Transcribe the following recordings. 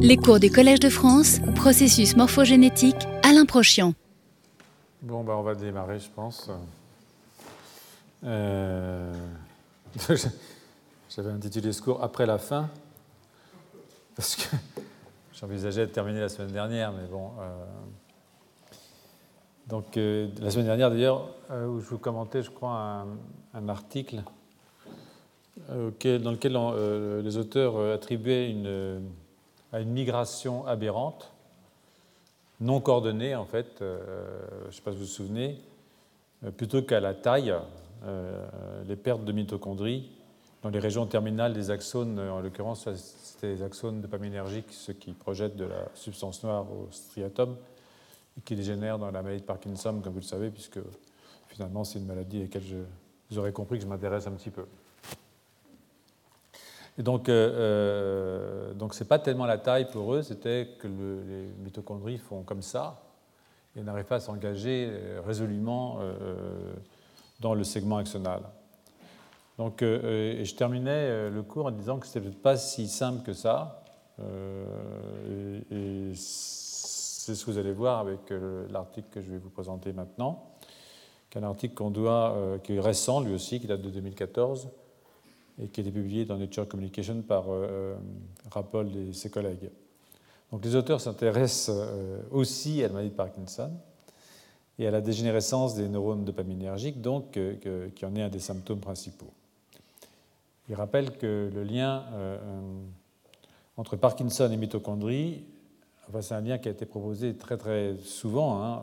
Les cours du Collège de France, processus morphogénétique, Alain Prochian. Bon, bah, on va démarrer, je pense. Euh, J'avais intitulé ce cours après la fin, parce que j'envisageais de terminer la semaine dernière, mais bon. Euh, donc, euh, la semaine dernière, d'ailleurs, où je vous commentais, je crois, un, article dans lequel les auteurs attribuaient une à une migration aberrante, non coordonnée en fait, euh, je ne sais pas si vous vous souvenez, euh, plutôt qu'à la taille, euh, les pertes de mitochondries dans les régions terminales des axones, en l'occurrence c'était les axones dopaminergiques, ceux qui projettent de la substance noire au striatum et qui dégénèrent dans la maladie de Parkinson, comme vous le savez, puisque finalement c'est une maladie à laquelle vous aurez compris que je m'intéresse un petit peu. Et donc, euh, euh, donc ce n'est pas tellement la taille pour eux, c'était que les mitochondries font comme ça et n'arrivent pas à s'engager euh, résolument dans le segment axonal. Donc, et je terminais le cours en disant que ce n'était pas si simple que ça. et, c'est ce que vous allez voir avec l'article que je vais vous présenter maintenant, qui est un article qu'on doit, qui est récent lui aussi, qui date de 2014 et qui a été publié dans Nature Communication par euh, euh, Rapol et ses collègues. Donc les auteurs s'intéressent euh, aussi à la maladie de Parkinson et à la dégénérescence des neurones dopaminergiques, donc qui en est un des symptômes principaux. Ils rappellent que le lien entre Parkinson et mitochondrie, enfin, c'est un lien qui a été proposé très très souvent hein,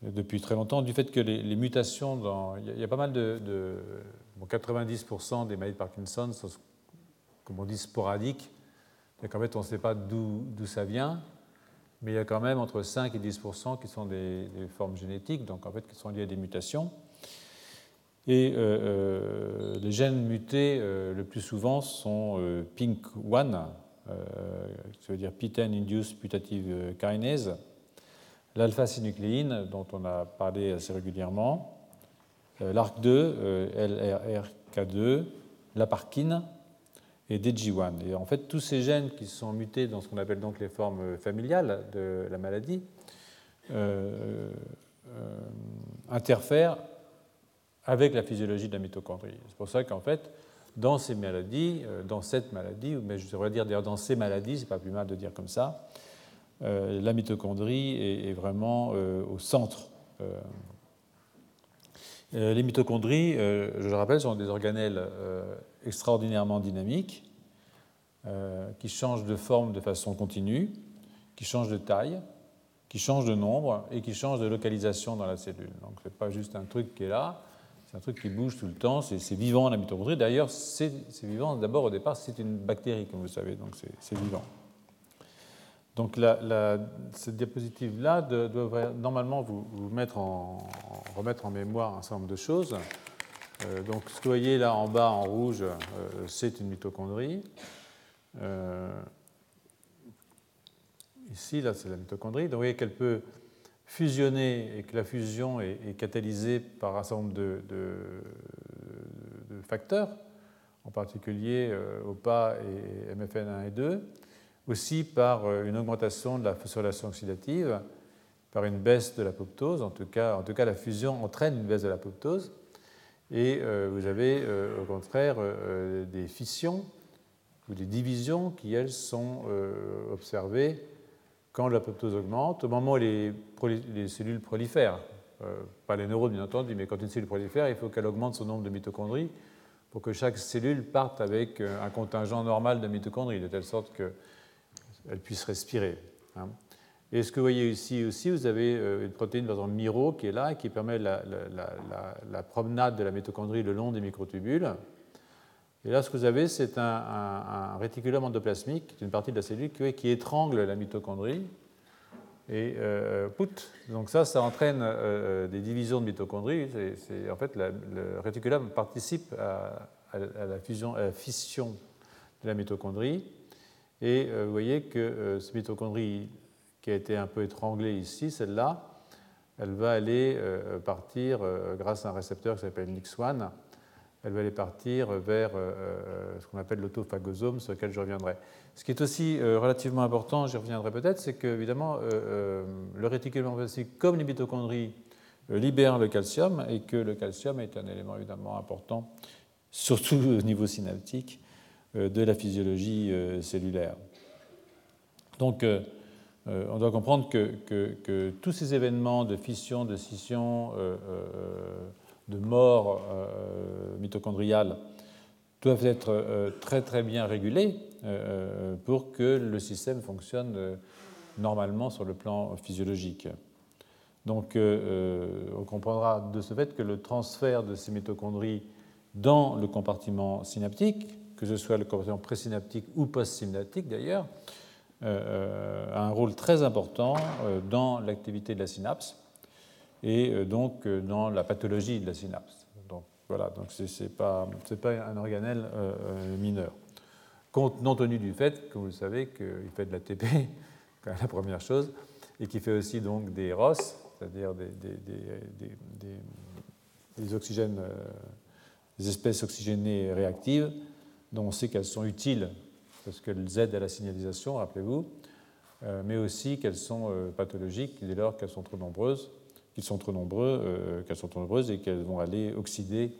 depuis très longtemps, du fait que les, mutations dans, il y, a pas mal de 90% des maladies de Parkinson sont, comme on dit, sporadiques. En fait, on ne sait pas d'où ça vient, mais il y a quand même entre 5 et 10% qui sont des, formes génétiques, donc en fait qui sont liées à des mutations. Et euh, euh, les gènes mutés euh, le plus souvent sont PINK1, qui veut dire P10 Induced Putative Kinase, l'alpha-synucléine, dont on a parlé assez régulièrement, l'ARC2, euh, LRRK2, la parkine et DG1. Et en fait, tous ces gènes qui sont mutés dans ce qu'on appelle donc les formes familiales de la maladie euh, interfèrent avec la physiologie de la mitochondrie. C'est pour ça qu'en fait, dans ces maladies, dans cette maladie, mais je devrais dire d'ailleurs dans ces maladies, c'est pas plus mal de dire comme ça, la mitochondrie est, vraiment au centre euh, les mitochondries, euh, je le rappelle, sont des organelles euh, extraordinairement dynamiques qui changent de forme de façon continue, qui changent de taille, qui changent de nombre et qui changent de localisation dans la cellule. Donc ce n'est pas juste un truc qui est là, c'est un truc qui bouge tout le temps, c'est vivant la mitochondrie. D'ailleurs, c'est vivant, d'abord au départ, c'est une bactérie, comme vous savez, donc c'est vivant. Donc cette diapositive-là devrait normalement vous, remettre en mémoire un certain nombre de choses. Euh, donc ce que vous voyez là en bas en rouge, euh, c'est une mitochondrie. Euh, ici, là, c'est la mitochondrie. Donc vous voyez qu'elle peut fusionner et que la fusion est, catalysée par un certain nombre de facteurs, en particulier OPA et MFN1 et 2 aussi par euh, une augmentation de la phosphorylation oxydative, par une baisse de l'apoptose, en tout cas, en tout cas la fusion entraîne une baisse de l'apoptose, et euh, vous avez euh, au contraire des fissions ou des divisions qui, elles, sont observées quand l'apoptose augmente, au moment où les, les cellules prolifèrent. pas les neurones, bien entendu, mais quand une cellule prolifère, il faut qu'elle augmente son nombre de mitochondries pour que chaque cellule parte avec un contingent normal de mitochondries, de telle sorte que elle puisse respirer. Hein. Et ce que vous voyez ici aussi, vous avez euh, une protéine, par exemple, MIRO, qui est là, qui permet la, promenade de la mitochondrie le long des microtubules. Et là, ce que vous avez, c'est un, réticulum endoplasmique, une partie de la cellule qui, étrangle la mitochondrie. Et euh, donc ça, ça entraîne euh, des divisions de mitochondries. En fait, le réticulum participe à la fission de la mitochondrie. Et euh, vous voyez que euh, cette mitochondrie qui a été un peu étranglée ici, celle-là, elle va aller euh, partir grâce à un récepteur qui s'appelle NIX1 elle va aller partir vers ce qu'on appelle l'autophagosome, sur lequel je reviendrai. Ce qui est aussi relativement important, j'y reviendrai peut-être, c'est que évidemment le réticulum lymphocytique, comme les mitochondries, libère le calcium et que le calcium est un élément évidemment important, surtout au niveau synaptique, de la physiologie cellulaire. Donc, euh, on doit comprendre que, tous ces événements de fission, de scission, euh, euh, de mort mitochondriale doivent être très très bien régulés pour que le système fonctionne normalement sur le plan physiologique. Donc on comprendra de ce fait que le transfert de ces mitochondries dans le compartiment synaptique, que ce soit le compartiment présynaptique ou postsynaptique d'ailleurs, euh, a un rôle très important euh, dans l'activité de la synapse et euh, donc dans la pathologie de la synapse. Donc voilà, donc ce n'est pas, pas, un organelle mineur. Compte non tenu du fait, que vous savez, qu'il fait de l'ATP, la première chose, et qu'il fait aussi donc des ROS, c'est-à-dire des, oxygènes, des espèces oxygénées réactives, dont on sait qu'elles sont utiles parce qu'elles aident à la signalisation, rappelez-vous, euh, mais aussi qu'elles sont euh, pathologiques dès lors qu'elles sont trop nombreuses, qu'ils sont trop nombreux, euh, qu'elles sont trop nombreuses et qu'elles vont aller oxyder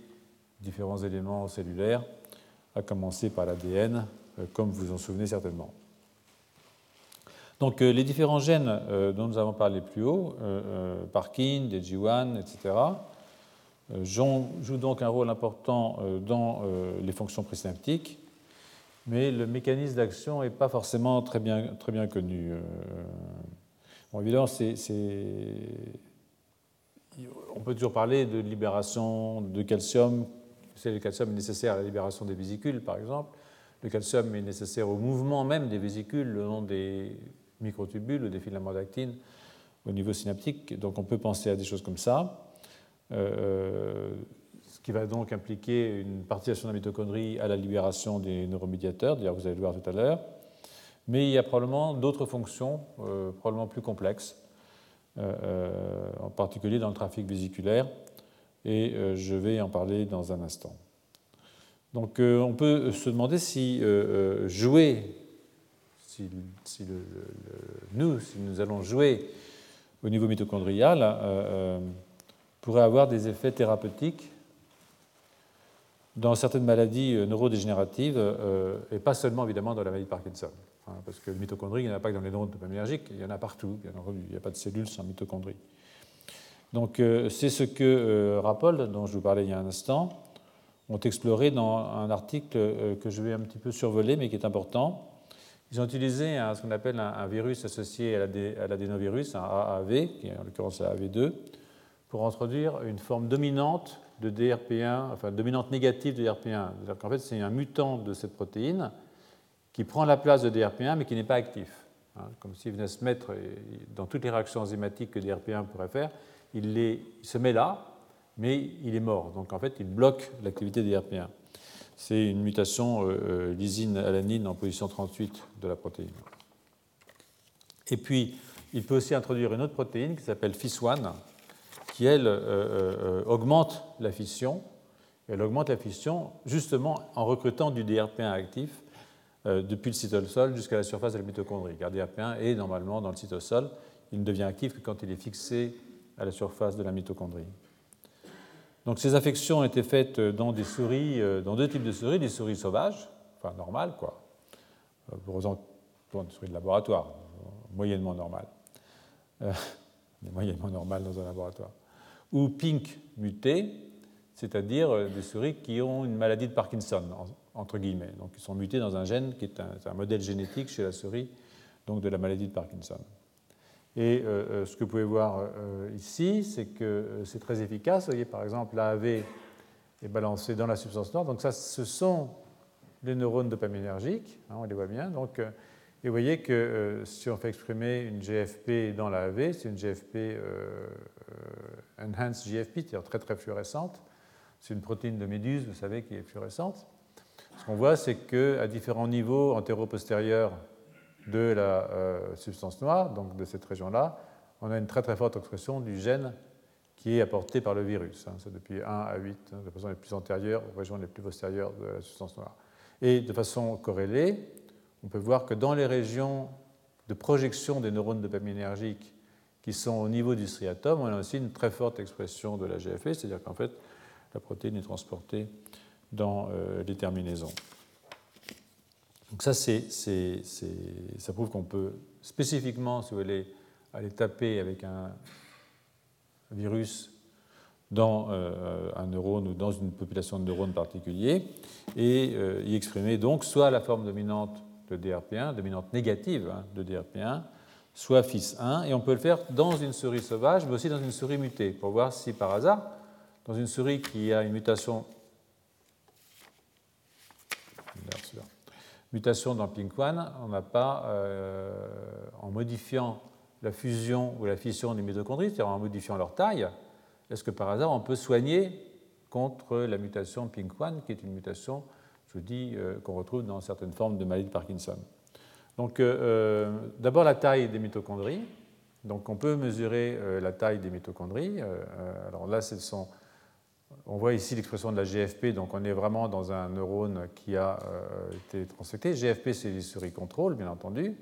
différents éléments cellulaires, à commencer par l'ADN, comme vous vous en souvenez certainement. Donc les différents gènes dont nous avons parlé plus haut, Parkin, DG1, etc., jouent donc un rôle important dans les fonctions présynaptiques mais le mécanisme d'action n'est pas forcément très bien, connu. Euh. Bon, évidemment, on peut toujours parler de libération de calcium. Le calcium est nécessaire à la libération des vésicules, par exemple. Le calcium est nécessaire au mouvement même des vésicules le long des microtubules ou des filaments d'actine au niveau synaptique. Donc on peut penser à des choses comme ça. Euh, qui va donc impliquer une participation de la mitochondrie à la libération des neuromédiateurs, d'ailleurs vous allez le voir tout à l'heure. Mais il y a probablement d'autres fonctions, euh, probablement plus complexes, euh, en particulier dans le trafic vésiculaire, et je vais en parler dans un instant. Donc on peut se demander si jouer, si, nous, si nous allons jouer au niveau mitochondrial, pourrait avoir des effets thérapeutiques dans certaines maladies euh, neurodégénératives euh, et pas seulement évidemment dans la maladie de Parkinson. Hein, parce que le mitochondrie, il n'y en a pas que dans les neurones dopaminergiques, il y en a partout, Il n'y a pas de cellules sans mitochondrie. Donc euh, c'est ce que Rappold, dont je vous parlais il y a un instant, ont exploré dans un article que je vais un petit peu survoler, mais qui est important. Ils ont utilisé ce qu'on appelle un, virus associé à l'adénovirus, un AAV, qui est en l'occurrence AAV2, pour introduire une forme dominante de DRP1, enfin dominante négative de DRP1. C'est-à-dire qu'en fait, c'est un mutant de cette protéine qui prend la place de DRP1 mais qui n'est pas actif. Hein. comme s'il venait se mettre dans toutes les réactions enzymatiques que DRP1 pourrait faire, il, se met là, mais il est mort. Donc en fait, il bloque l'activité de DRP1. C'est une mutation euh, euh, lysine-alanine en position 38 de la protéine. Et puis, il peut aussi introduire une autre protéine qui s'appelle FIS1, qui, elle, euh, euh, augmente la fission. Elle augmente la fission justement en recrutant du DRP1 actif euh, depuis le cytosol jusqu'à la surface de la mitochondrie. Car DRP1 est normalement dans le cytosol. Il ne devient actif que quand il est fixé à la surface de la mitochondrie. Donc ces affections ont été faites dans des souris, dans deux types de souris, des souris sauvages, enfin normales quoi, pour des souris de laboratoire, moyennement normales, moyennement normales dans un laboratoire ou pink mutés, c'est-à-dire euh, des souris qui ont une maladie de Parkinson, entre guillemets. Donc, ils sont mutés dans un gène qui est un, modèle génétique chez la souris, donc de la maladie de Parkinson. Et euh, euh, ce que vous pouvez voir ici, c'est que c'est très efficace. Vous voyez, par exemple, l'AAV est balancé dans la substance noire. Donc, ça, ce sont les neurones dopaminergiques, hein, on les voit bien. Donc, et vous voyez que si on fait exprimer une GFP dans l'AAV, c'est une GFP euh, enhanced GFP, c'est-à-dire très très fluorescente. C'est une protéine de méduse, vous savez, qui est fluorescente. Ce qu'on voit, c'est qu'à différents niveaux antéro-postérieurs de la euh, substance noire, donc de cette région-là, on a une très très forte expression du gène qui est apporté par le virus. Hein. C'est depuis 1 à 8, hein, de façon les plus antérieures aux régions les plus postérieures de la substance noire. Et de façon corrélée, on peut voir que dans les régions de projection des neurones dopaminergiques qui sont au niveau du striatum, on a aussi une très forte expression de la GFP, c'est-à-dire qu'en fait, la protéine est transportée dans euh, les terminaisons. Donc ça, ça prouve qu'on peut spécifiquement, si vous voulez, aller taper avec un virus dans euh, un neurone ou dans une population de neurones particuliers et euh, y exprimer donc soit la forme dominante de DRP1, dominante négative hein, de DRP1, soit FIS1, et on peut le faire dans une souris sauvage, mais aussi dans une souris mutée, pour voir si par hasard, dans une souris qui a une mutation, mutation dans PINK1, on n'a pas, euh, en modifiant la fusion ou la fission des mitochondries, c'est-à-dire en modifiant leur taille, est-ce que par hasard on peut soigner contre la mutation PINK1, qui est une mutation, je vous dis, euh, qu'on retrouve dans certaines formes de maladie de Parkinson Donc euh, euh, d'abord la taille des mitochondries. Donc on peut mesurer la taille des mitochondries. alors là, sont, on voit ici l'expression de la GFP, donc on est vraiment dans un neurone qui a été transfecté. GFP, c'est les souris contrôle, bien entendu.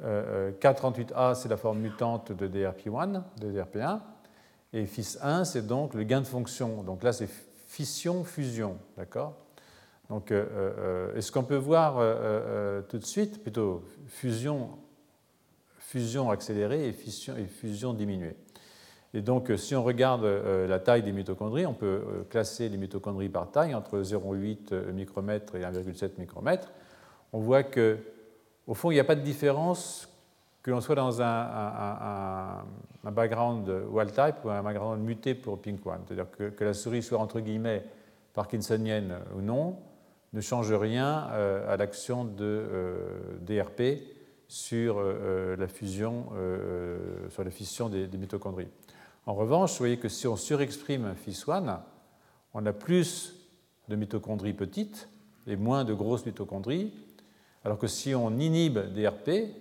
438A, c'est la forme mutante de DRP1, de DRP1. Et FIS1, c'est donc le gain de fonction. Donc là, c'est fission-fusion. D'accord? Donc, euh, euh, ce qu'on peut voir euh, tout de suite, plutôt fusion, fusion accélérée et, et fusion diminuée? Et donc, si on regarde la taille des mitochondries, on peut classer les mitochondries par taille entre 0,8 micromètres et 1,7 micromètres. On voit que, au fond, il n'y a pas de différence que l'on soit dans un, background wild type ou un background muté pour PINK1, c'est-à-dire que, la souris soit entre guillemets parkinsonienne ou non, ne change rien euh, à l'action de euh, DRP sur euh, la fusion, sur la fission des, mitochondries. En revanche, vous voyez que si on surexprime FIS1, on a plus de mitochondries petites et moins de grosses mitochondries, alors que si on inhibe DRP,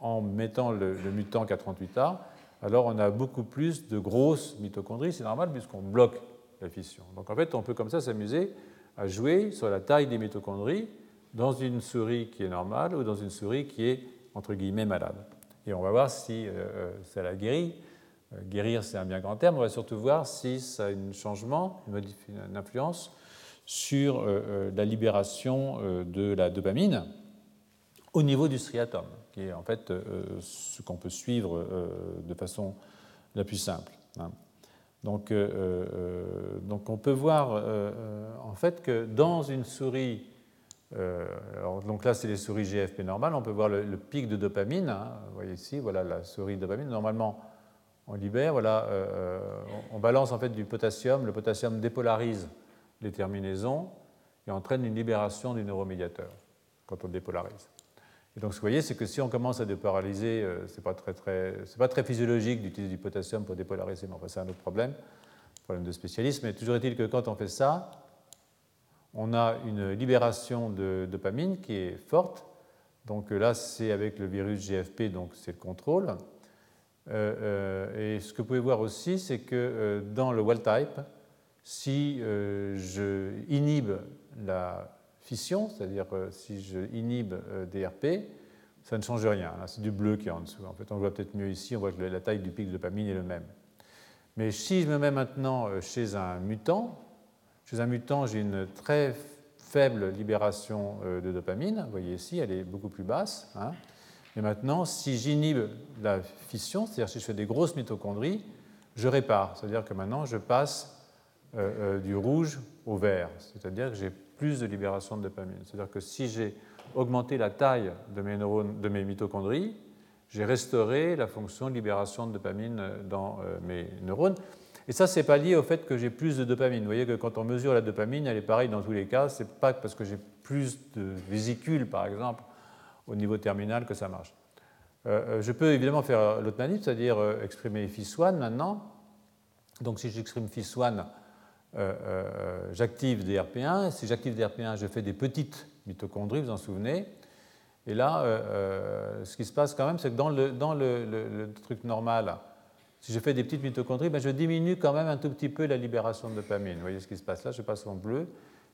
en mettant le, mutant K38A, alors on a beaucoup plus de grosses mitochondries, c'est normal puisqu'on bloque la fission. Donc en fait, on peut comme ça s'amuser à jouer sur la taille des mitochondries dans une souris qui est normale ou dans une souris qui est entre guillemets malade. Et on va voir si euh, euh, ça la guérit. Euh, guérir, c'est un bien grand terme. On va surtout voir si ça a un changement, une, influence sur la libération de la dopamine au niveau du striatum qui est en fait ce qu'on peut suivre de façon la plus simple. Hein. Donc, euh, donc, on peut voir en fait que dans une souris, donc là c'est les souris GFP normales, on peut voir le, pic de dopamine. Hein. vous voyez ici, voilà la souris dopamine. Normalement, on libère, voilà, on, balance en fait du potassium. Le potassium dépolarise les terminaisons et entraîne une libération du neuromédiateur quand on dépolarise. Donc, ce que vous voyez, c'est que si on commence à dépolariser, euh, ce n'est pas, très, pas très physiologique d'utiliser du potassium pour dépolariser, mais enfin, c'est un autre problème, problème de spécialisme. Mais toujours est-il que quand on fait ça, on a une libération de dopamine qui est forte. Donc là, c'est avec le virus GFP, donc c'est le contrôle. Euh, euh, et ce que vous pouvez voir aussi, c'est que dans le wild type, si je inhibe la fission, c'est-à-dire si je inhibe euh, DRP, ça ne change rien. c'est du bleu qui est en dessous. En fait, on voit peut-être mieux ici, on voit que la taille du pic de dopamine est le même. Mais si je me mets maintenant euh, chez un mutant, chez un mutant, j'ai une très faible libération euh, de dopamine. Vous voyez ici, elle est beaucoup plus basse. Hein. Mais maintenant, si j'inhibe la fission, c'est-à-dire si je fais des grosses mitochondries, je répare. C'est-à-dire que maintenant, je passe du rouge au vert. C'est-à-dire que j'ai plus de libération de dopamine. C'est-à-dire que si j'ai augmenté la taille de mes, neurones, de mes mitochondries, j'ai restauré la fonction de libération de dopamine dans euh, mes neurones. Et ça, ce n'est pas lié au fait que j'ai plus de dopamine. Vous voyez que quand on mesure la dopamine, elle est pareille dans tous les cas. Ce n'est pas parce que j'ai plus de vésicules, par exemple, au niveau terminal que ça marche. Euh, euh, je peux évidemment faire l'autre manip, c'est-à-dire exprimer FIS1 maintenant. Donc si j'exprime FIS1 euh, euh, j'active DRP1. Si j'active DRP1, je fais des petites mitochondries, vous en souvenez. Et là, euh, ce qui se passe quand même, c'est que dans, le, dans le, truc normal, si je fais des petites mitochondries, ben je diminue quand même un tout petit peu la libération de dopamine. Vous voyez ce qui se passe là, je passe en bleu.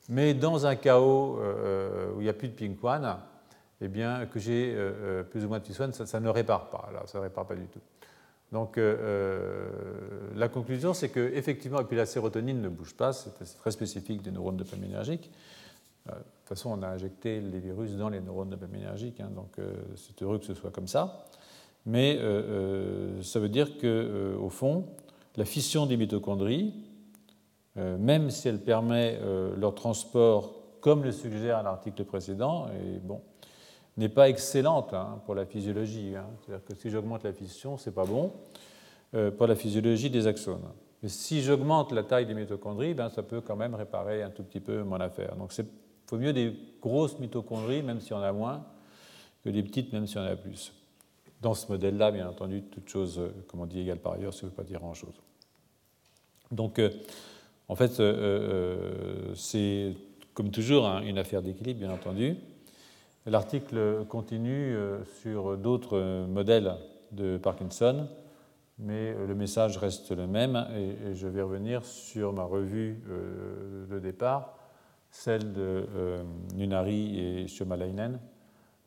Mais dans un chaos où il n'y a plus de pink one, eh bien, que j'ai plus ou moins de pink one, ça, ne répare pas. Là, ça ne répare pas du tout. Donc la conclusion, c'est qu'effectivement, et puis la sérotonine ne bouge pas, c'est très spécifique des neurones dopaminergiques. de toute façon, on a injecté les virus dans les neurones dopaminergiques, hein, donc c'est heureux que ce soit comme ça mais euh, euh, ça veut dire que, euh, au fond, la fission des mitochondries, même si elle permet leur transport, comme le suggère l'article précédent, et bon, n'est pas excellente hein, pour la physiologie. Hein. C'est-à-dire que si j'augmente la fission, c'est pas bon pour la physiologie des axones. Mais si j'augmente la taille des mitochondries, ben, ça peut quand même réparer un tout petit peu mon affaire. Donc il faut mieux des grosses mitochondries, même si on a moins, que des petites, même si on a plus. Dans ce modèle-là, bien entendu, toute chose, euh, comme on dit, égale par ailleurs, ça ne veut pas dire grand-chose. Donc, euh, en fait, euh, c'est comme toujours hein, une affaire d'équilibre, bien entendu. L'article continue sur d'autres modèles de Parkinson, mais le message reste le même et, je vais revenir sur ma revue de départ, celle de Nunari et Schömalainen,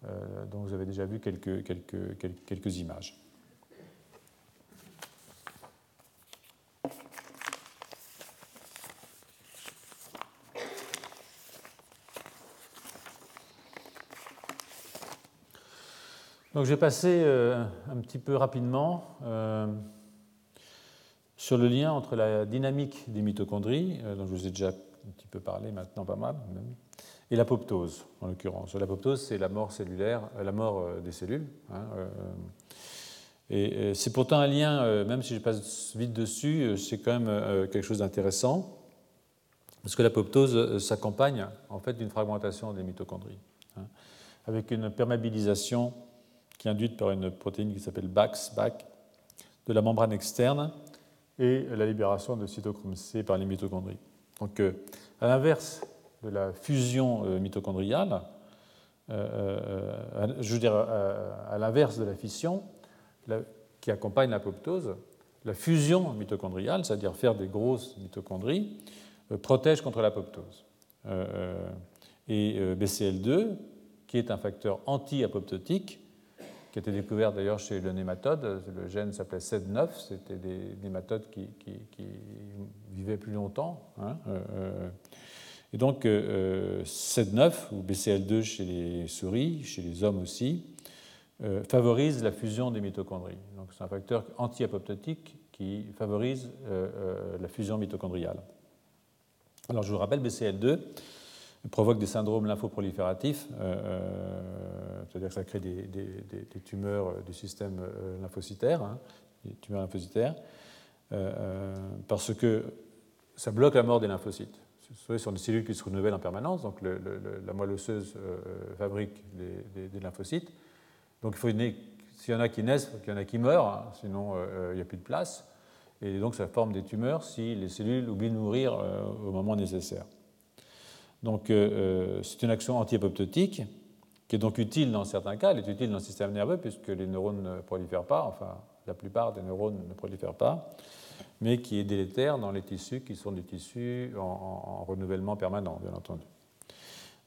euh, dont vous avez déjà vu quelques, quelques, quelques, images. Donc je vais passer euh, un petit peu rapidement euh, sur le lien entre la dynamique des mitochondries, dont je vous ai déjà un petit peu parlé maintenant, pas mal et l'apoptose, en l'occurrence. L'apoptose, c'est la mort cellulaire, euh, la mort euh, des cellules. Hein, euh, et c'est pourtant un lien, même si je passe vite dessus, c'est quand même quelque chose d'intéressant, parce que l'apoptose s'accompagne en fait d'une fragmentation des mitochondries, hein, avec une perméabilisation qui est induite par une protéine qui s'appelle BAX, BAC, de la membrane externe, et la libération de cytochrome C par les mitochondries. Donc, à l'inverse de la fusion euh, mitochondriale, euh, euh, je veux dire à l'inverse de la fission, qui accompagne l'apoptose, la fusion mitochondriale, c'est-à-dire faire des grosses mitochondries, protège contre l'apoptose. et BCL2, qui est un facteur anti-apoptotique, qui a été découvert d'ailleurs chez le nématode, le gène s'appelait SED9, c'était des nématodes qui, vivaient plus longtemps. Hein, et donc, euh, SED9 ou BCL2 chez les souris, chez les hommes aussi, euh, favorise la fusion des mitochondries. Donc, c'est un facteur anti-apoptotique qui favorise euh, la fusion mitochondriale. Alors, je vous rappelle, BCL2 provoque des syndromes lymphoprolifératifs, c'est-à-dire que ça crée des, tumeurs du système lymphocytaire, hein, tumeurs lymphocytaires, parce que ça bloque la mort des lymphocytes ce sont des cellules qui se renouvellent en permanence, donc la moelle osseuse euh, fabrique des, lymphocytes. Donc il faut s'il y en a qui naissent, il y en a qui meurent, hein, sinon euh, il n'y a plus de place. Et donc ça forme des tumeurs si les cellules oublient de euh, au moment nécessaire. Donc c'est une action anti-apoptotique qui est donc utile dans certains cas, elle est utile dans le système nerveux puisque les neurones ne prolifèrent pas, enfin la plupart des neurones ne prolifèrent pas mais qui est délétère dans les tissus qui sont des tissus en, renouvellement permanent, bien entendu.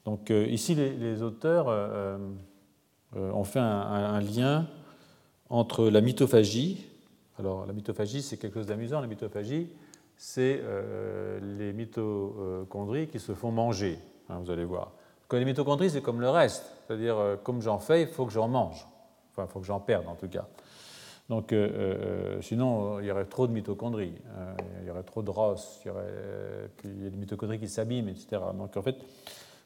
Donc euh, ici, les, auteurs euh, euh, ont fait un, lien entre la mitophagie. Alors la mitophagie, c'est quelque chose d'amusant. La mitophagie, c'est les mitochondries qui se font manger, hein, vous allez voir. Quand les mitochondries, c'est comme le reste, c'est-à-dire comme j'en fais, il faut que j'en mange. Enfin, il faut que j'en perde en tout cas. Donc, euh, euh, sinon, il y aurait trop de mitochondries, hein. il y aurait trop de ROS, il y aurait a des mitochondries qui s'abîment, etc. Donc, en fait,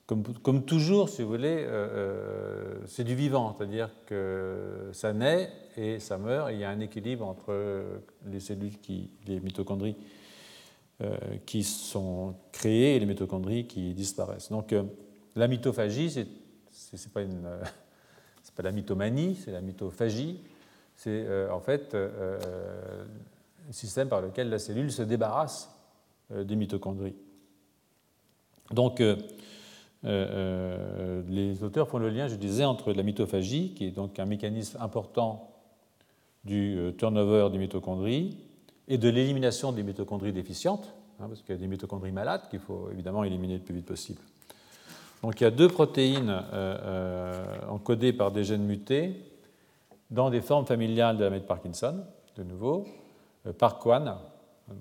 comme, toujours, si vous voulez, euh, c'est du vivant, c'est-à-dire que ça naît et ça meurt, il y a un équilibre entre les cellules, qui, les mitochondries qui sont créées et les mitochondries qui disparaissent. Donc, la mitophagie, c'est n'est pas, pas la mythomanie, c'est la mitophagie c'est euh, en fait euh, euh, un système par lequel la cellule se débarrasse des mitochondries. Donc, les auteurs font le lien, je disais, entre la mitophagie, qui est donc un mécanisme important du turnover des mitochondries et de l'élimination des mitochondries déficientes, hein, parce qu'il y a des mitochondries malades qu'il faut évidemment éliminer le plus vite possible. Donc il y a deux protéines encodées par des gènes mutés dans des formes familiales de la maladie de Parkinson, de nouveau, PARC1,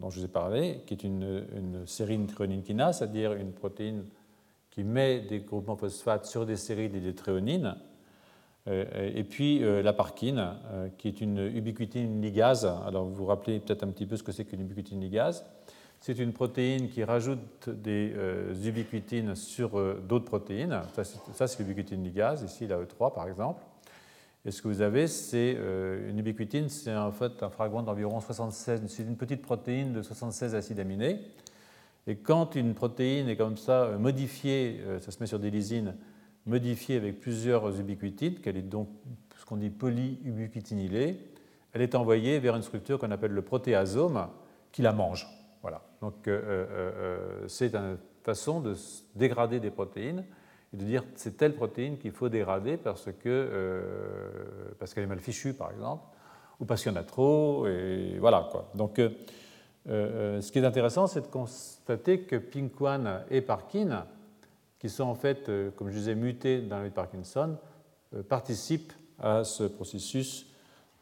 dont je vous ai parlé, qui est une, une sérine kinase, c'est-à-dire une protéine qui met des groupements phosphates sur des séries d'hydrotréonines, euh, et puis euh, la parkine, euh, qui est une ubiquitine ligase. Alors vous vous rappelez peut-être un petit peu ce que c'est qu'une ubiquitine ligase. C'est une protéine qui rajoute des ubiquitines sur d'autres protéines. Ça, c'est l'ubiquitine ligase, ici la E3 par exemple. Et ce que vous avez, c'est une ubiquitine, c'est en fait un fragment d'environ 76, c'est une petite protéine de 76 acides aminés. Et quand une protéine est comme ça euh, modifiée, euh, ça se met sur des lysines, modifiée avec plusieurs ubiquitines, qu'elle est donc ce qu'on dit polyubiquitinylée, elle est envoyée vers une structure qu'on appelle le protéasome qui la mange. Voilà. Donc euh, c'est une façon de dégrader des protéines et de dire c'est telle protéine qu'il faut dégrader parce que parce qu'elle est mal fichue par exemple ou parce qu'il y en a trop et voilà quoi. Donc euh, euh, ce qui est intéressant, c'est de constater que Pink1 et Parkin, qui sont en fait, euh, comme je disais, mutés dans le de Parkinson, participent à ce processus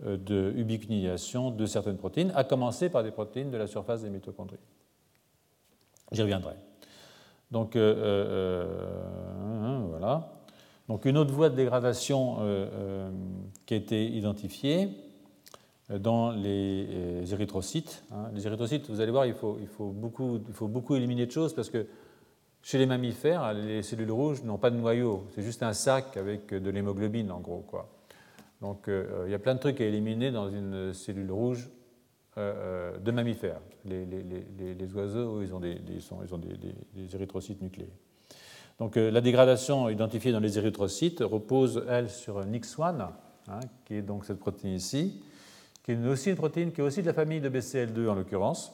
de ubiquitination de certaines protéines, à commencer par des protéines de la surface des mitochondries. J'y reviendrai. Donc, voilà. Donc, une autre voie de dégradation qui a été identifiée, dans les euh, érythrocytes. Hein. Les érythrocytes, vous allez voir, il faut, beaucoup, il faut beaucoup éliminer de choses parce que chez les mammifères, les cellules rouges n'ont pas de noyau. C'est juste un sac avec de l'hémoglobine, en gros. Quoi. Donc euh, il y a plein de trucs à éliminer dans une cellule rouge euh, de mammifères. Les, oiseaux, ils ont, des, ils ont des, érythrocytes nucléés. Donc la dégradation identifiée dans les érythrocytes repose, elle, sur NIX1, hein, qui est donc cette protéine ici qui est aussi une protéine qui est aussi de la famille de BCL2 en l'occurrence,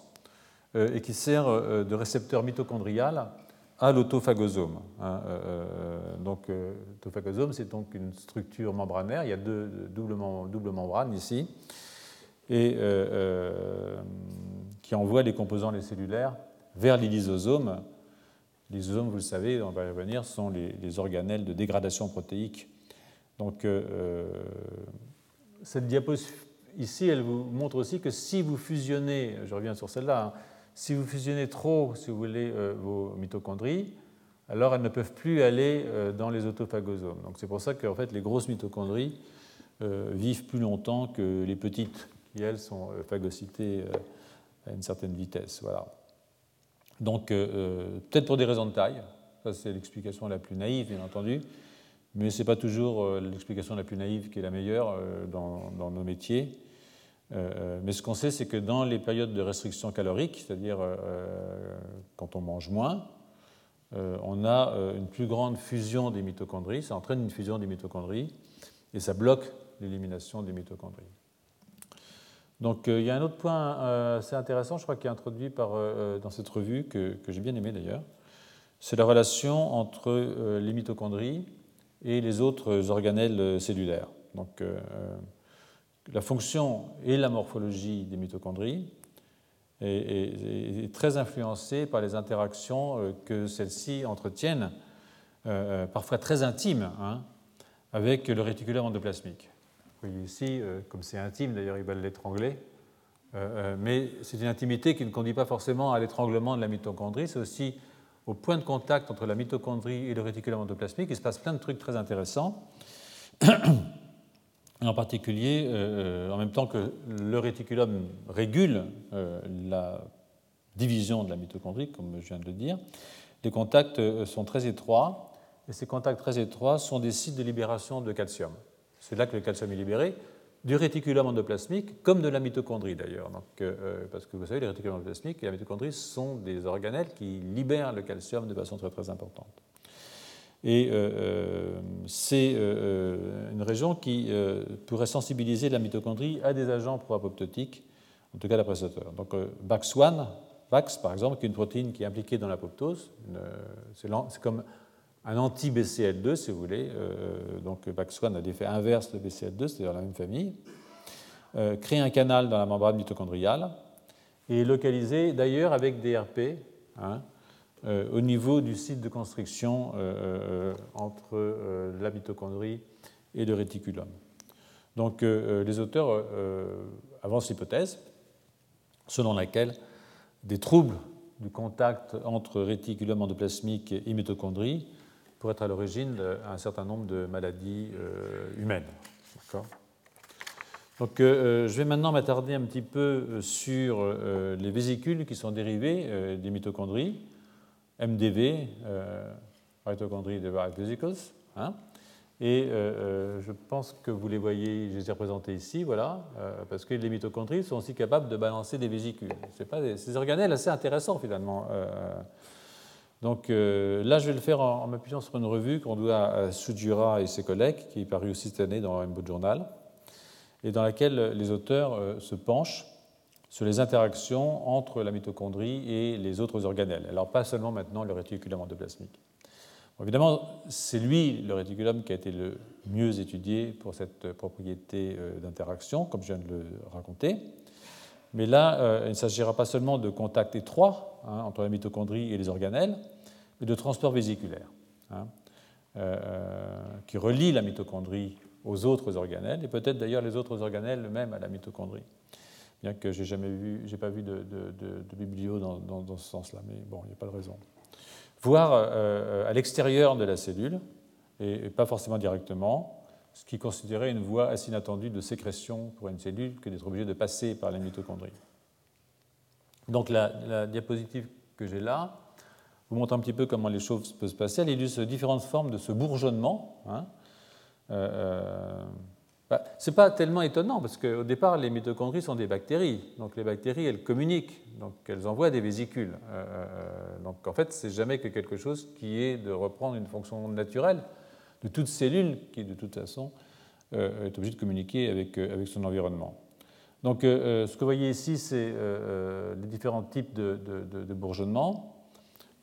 euh, et qui sert euh, de récepteur mitochondrial à l'autophagosome. Hein, euh, donc, l'autophagosome, c'est donc une structure membranaire. Il y a deux doubles, double membranes ici, et qui envoie les composants les cellulaires vers les lysosomes. Les lysosomes, vous le savez, on va y revenir, sont les, les organelles de dégradation protéique. Donc, cette diapositive ici, elle vous montre aussi que si vous fusionnez, je reviens sur celle-là, hein, si vous fusionnez trop, si vous voulez, euh, vos mitochondries, alors elles ne peuvent plus aller euh, dans les autophagosomes. Donc c'est pour ça que fait, les grosses mitochondries euh, vivent plus longtemps que les petites, qui elles sont phagocytées à une certaine vitesse. Voilà. Donc peut-être pour des raisons de taille, ça c'est l'explication la plus naïve, bien entendu, mais ce n'est pas toujours l'explication la plus naïve qui est la meilleure dans, dans nos métiers. Euh, mais ce qu'on sait, c'est que dans les périodes de restriction calorique, c'est-à-dire euh, quand on mange moins, euh, on a une plus grande fusion des mitochondries, ça entraîne une fusion des mitochondries et ça bloque l'élimination des mitochondries. Donc il y a un autre point assez intéressant, je crois, qui est introduit dans cette revue, que, que j'ai bien aimé d'ailleurs, c'est la relation entre les mitochondries et les autres organelles cellulaires. Donc, la fonction et la morphologie des mitochondries est, très influencée par les interactions euh, que celles-ci entretiennent, euh, parfois très intimes, hein, avec le réticulum endoplasmique. Vous voyez ici, euh, comme c'est intime, d'ailleurs il va l'étrangler, mais c'est une intimité qui ne conduit pas forcément à l'étranglement de la mitochondrie, c'est aussi au point de contact entre la mitochondrie et le réticulum endoplasmique, il se passe plein de trucs très intéressants en particulier, euh, en même temps que le réticulum régule euh, la division de la mitochondrie, comme je viens de le dire, les contacts euh, sont très étroits, et ces contacts très étroits sont des sites de libération de calcium. C'est là que le calcium est libéré, du réticulum endoplasmique, comme de la mitochondrie d'ailleurs. parce que vous savez, les réticulums endoplasmiques et la mitochondrie sont des organelles qui libèrent le calcium de façon très très importante. Et euh, euh, c'est euh, une région qui pourrait sensibiliser la mitochondrie à des agents pro-apoptotiques, en tout cas l'apressateur. Donc VAX1, VAX par exemple, qui est une protéine qui est impliquée dans l'apoptose, c'est comme un anti-BCL2 si vous voulez. donc VAX1 a l'effet inverse de BCL2, c'est-à-dire la même famille. crée un canal dans la membrane mitochondriale et est localisé d'ailleurs avec des RP hein, au niveau du site de construction entre la mitochondrie et le réticulum. Donc les auteurs avancent l'hypothèse selon laquelle des troubles du contact entre réticulum endoplasmique et mitochondrie pourraient être à l'origine d'un certain nombre de maladies euh, humaines. Donc, euh, euh, je vais maintenant m'attarder un petit peu sur les vésicules qui sont dérivées des mitochondries, MDV, Mitochondrial Derived Vesicles. Hein, et euh, euh, je pense que vous les voyez, je les ai représentés ici, voilà, euh, parce que les mitochondries sont aussi capables de balancer des vésicules. C'est pas des, organelles assez intéressants finalement. donc là, je vais le faire en, m'appuyant sur une revue qu'on doit à Sujira et ses collègues, qui est parue aussi cette année dans Rainbow Journal, et dans laquelle les auteurs se penchent sur les interactions entre la mitochondrie et les autres organelles. Alors pas seulement maintenant le réticulum endoplasmique évidemment, c'est lui, le réticulum, qui a été le mieux étudié pour cette propriété euh, d'interaction, comme je viens de le raconter. Mais là, euh, il ne s'agira pas seulement de contact étroit hein, entre la mitochondrie et les organelles, mais de transport vésiculaire, hein, euh, qui relie la mitochondrie aux autres organelles, et peut-être d'ailleurs les autres organelles eux-mêmes à la mitochondrie. Bien que je n'ai jamais vu, j'ai pas vu de, biblio dans, ce sens-là, mais bon, il n'y a pas de raison voire euh, euh, à l'extérieur de la cellule, et pas forcément directement, ce qui considérait une voie assez inattendue de sécrétion pour une cellule que d'être obligée de passer par les mitochondries. Donc la, diapositive que j'ai là vous montre un petit peu comment les choses peuvent se passer. Elle illustre différentes formes de ce bourgeonnement. Hein. Euh, bah, ce n'est pas tellement étonnant parce qu'au départ, les mitochondries sont des bactéries. Donc les bactéries, elles communiquent, donc elles envoient des vésicules. Euh, euh, donc en fait, c'est jamais que quelque chose qui est de reprendre une fonction naturelle de toute cellule qui, de toute façon, euh, est obligée de communiquer avec, son environnement. Donc ce que vous voyez ici, c'est les différents types de, de, bourgeonnements.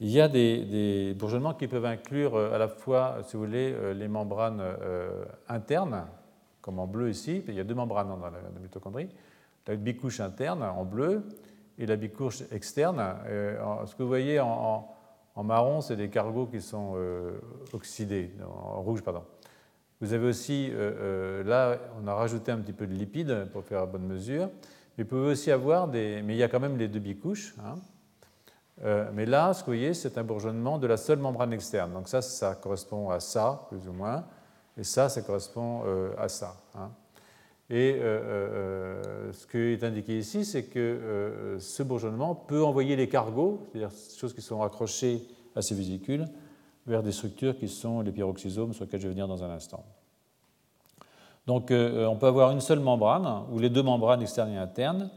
Il y a des, bourgeonnements qui peuvent inclure à la fois, si vous voulez, les membranes internes, comme en bleu ici. Il y a deux membranes dans la mitochondrie. La bicouche interne en bleu et la bicouche externe. Euh, ce que vous voyez en, marron, c'est des cargos qui sont euh, oxydés, en rouge, pardon. Vous avez aussi, euh, là, on a rajouté un petit peu de lipides pour faire à bonne mesure. Mais vous pouvez aussi avoir des. Mais il y a quand même les deux bicouches. Hein. mais là, ce que vous voyez, c'est un bourgeonnement de la seule membrane externe. Donc ça, ça correspond à ça, plus ou moins. Et ça, ça correspond euh, à ça. Hein. Et euh, euh, ce qui est indiqué ici, c'est que ce bourgeonnement peut envoyer les cargos, c'est-à-dire des choses qui sont accrochées à ces vésicules, vers des structures qui sont les pyroxysomes, sur lesquelles je vais venir dans un instant. Donc on peut avoir une seule membrane, ou les deux membranes externes et internes,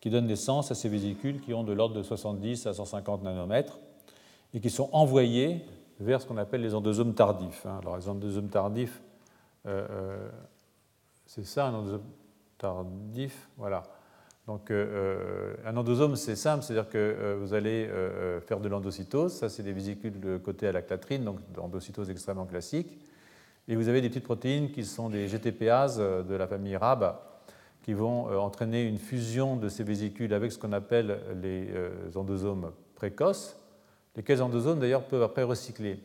qui donnent naissance à ces vésicules qui ont de l'ordre de 70 à 150 nanomètres, et qui sont envoyées vers ce qu'on appelle les endosomes tardifs. Hein. Alors les endosomes tardifs, euh, euh, c'est ça un endosome tardif, voilà. Donc euh, un endosome c'est simple, c'est-à-dire que vous allez faire de l'endocytose, ça c'est des vésicules de côté à la clatrine, donc d'endocytose extrêmement classique. Et vous avez des petites protéines qui sont des GTPases de la famille RAB qui vont entraîner une fusion de ces vésicules avec ce qu'on appelle les endosomes précoces lesquels endosomes d'ailleurs peuvent après recycler.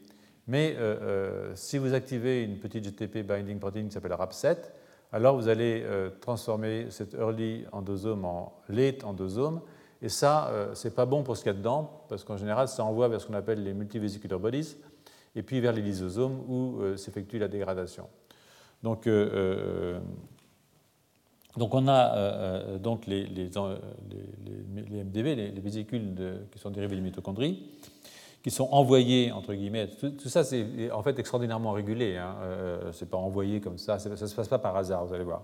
Mais euh, euh, si vous activez une petite GTP binding protein qui s'appelle RAP7, alors vous allez euh, transformer cet early endosome en late endosome. Et ça, ce n'est pas bon pour ce qu'il y a dedans, parce qu'en général, ça envoie vers ce qu'on appelle les multivesicular bodies, et puis vers les lysosomes où s'effectue la dégradation. Donc, donc on a donc les, les, les, MDV, les, vésicules qui sont dérivés des mitochondries, qui sont envoyés, entre guillemets, tout, ça c'est en fait extraordinairement régulé, hein. Euh, c'est pas envoyé comme ça, ça ne se passe pas par hasard, vous allez voir,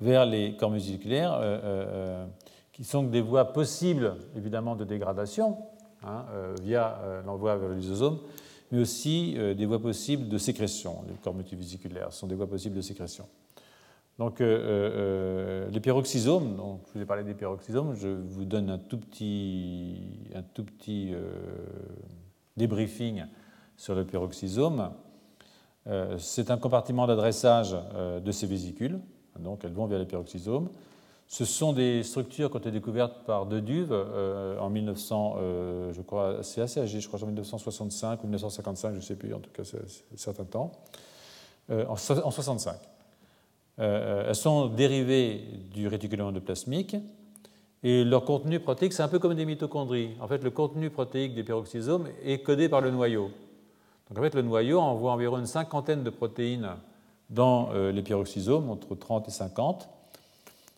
vers les corps musculaires, euh, euh, qui sont des voies possibles évidemment de dégradation, hein, via l'envoi vers le lysosome, mais aussi des voies possibles de sécrétion. Les corps multivésiculaires sont des voies possibles de sécrétion. Donc, les peroxysomes, donc, je vous ai parlé des peroxysomes, je vous donne un tout petit, un tout petit débriefing sur le peroxysome. Euh, c'est un compartiment d'adressage euh, de ces vésicules. donc elles vont vers les peroxysomes. Ce sont des structures qui ont été découvertes par De Duve en 1900, je crois, c'est assez âgé, je crois en 1965 ou 1955, je ne sais plus, en tout cas c'est un certain temps, en 65. Elles sont dérivées du réticulum endoplasmique et leur contenu protéique, c'est un peu comme des mitochondries. En fait, le contenu protéique des peroxysomes est codé par le noyau. Donc en fait, le noyau envoie environ une cinquantaine de protéines dans euh, les peroxysomes, entre 30 et 50,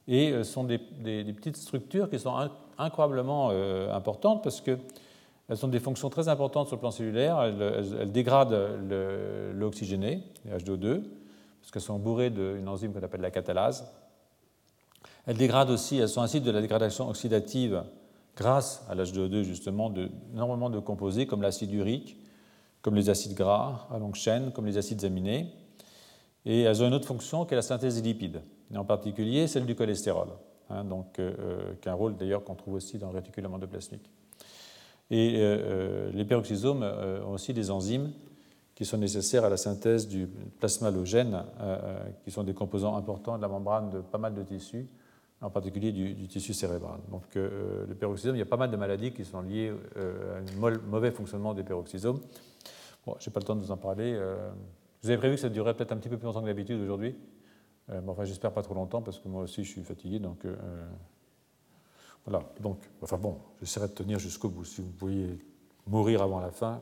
et ce euh, sont des, petites structures qui sont incroyablement euh, importantes parce qu'elles ont des fonctions très importantes sur le plan cellulaire. Elles, dégradent l'oxygéné, H2O2, parce qu'elles sont bourrées d'une enzyme qu'on appelle la catalase. Elles dégradent aussi, elles sont site de la dégradation oxydative grâce à l'H2O2 justement d'énormément de composés comme l'acide urique, comme les acides gras à longue chaîne, comme les acides aminés. Et elles ont une autre fonction qui est la synthèse des lipides, et en particulier celle du cholestérol, hein, donc, euh, euh, qui a un rôle d'ailleurs qu'on trouve aussi dans le réticulum endoplasmique. Et euh, les peroxysomes ont aussi des enzymes qui sont nécessaires à la synthèse du plasma halogène, qui sont des composants importants de la membrane de pas mal de tissus, en particulier du, tissu cérébral. Donc euh, le peroxysome, il y a pas mal de maladies qui sont liées euh, à un mauvais fonctionnement des peroxysomes. Bon, je n'ai pas le temps de vous en parler. Euh. vous avez prévu que ça durerait peut-être un petit peu plus longtemps que d'habitude aujourd'hui? enfin, j'espère pas trop longtemps parce que moi aussi je suis fatigué. Donc voilà. Donc, enfin bon, j'essaierai de tenir jusqu'au bout. Si vous pouviez mourir avant la fin,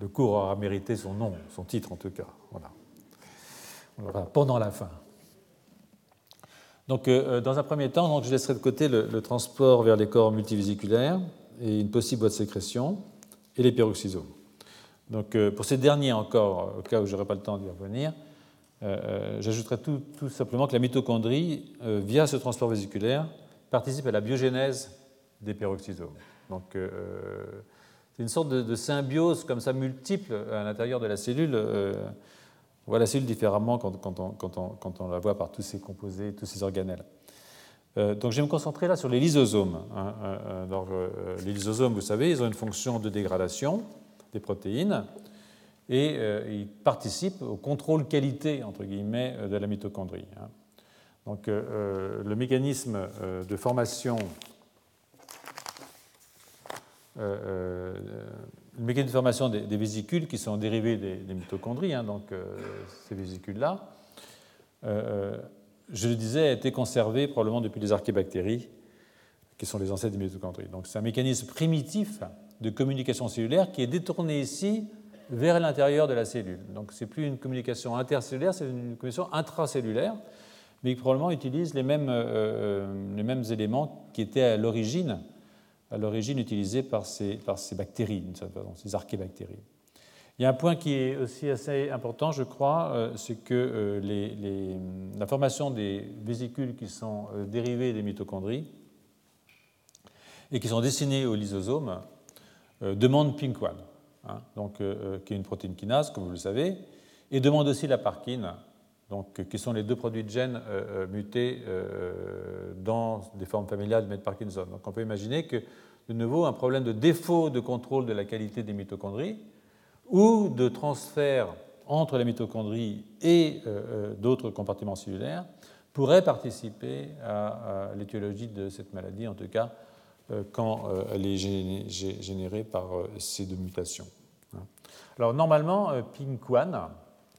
le cours aura mérité son nom, son titre en tout cas. Voilà. pendant la fin. Donc, euh, euh, dans un premier temps, je laisserai de côté le, transport vers les corps multivésiculaires et une possible voie de sécrétion et les peroxysomes. Donc, euh, pour ces derniers encore, au cas où je n'aurai pas le temps d'y revenir, j'ajouterai tout, simplement que la mitochondrie, via ce transport vésiculaire, participe à la biogénèse des peroxysomes. Donc, c'est une sorte de, symbiose comme ça multiple à l'intérieur de la cellule on voit la cellule différemment quand, on, la voit par tous ces composés, tous ces organelles. Euh, donc je vais me concentrer là sur les lysosomes. Hein, euh, euh, les lysosomes, vous savez, ils ont une fonction de dégradation des protéines et ils participent au contrôle qualité, entre guillemets, de la mitochondrie. Hein. Donc le mécanisme de formation le mécanisme de formation des, vésicules qui sont dérivés des, mitochondries, hein, donc euh, ces vésicules-là, euh, euh, je le disais, a été conservé probablement depuis les archébactéries, qui sont les ancêtres des mitochondries. Donc c'est un mécanisme primitif de communication cellulaire qui est détourné ici vers l'intérieur de la cellule. Donc ce n'est plus une communication intercellulaire, c'est une communication intracellulaire, mais qui probablement utilise les mêmes, les mêmes éléments qui étaient à l'origine à l'origine utilisée par ces, par ces bactéries, ces archébactéries. Il y a un point qui est aussi assez important, je crois, euh, c'est que euh, la formation des vésicules qui sont euh, dérivées des mitochondries et qui sont destinées au lysosome demandent PINK1, hein, qui est une protéine kinase, comme vous le savez, et demande aussi la parkine, donc, qui sont les deux produits de gènes mutés dans des formes familiales de Parkinson. Donc on peut imaginer que, de nouveau, un problème de défaut de contrôle de la qualité des mitochondries ou de transfert entre la mitochondrie et euh, euh, d'autres compartiments cellulaires pourrait participer à, l'étiologie de cette maladie, en tout cas euh, quand elle est générée par ces deux mutations. Alors normalement, PINK1,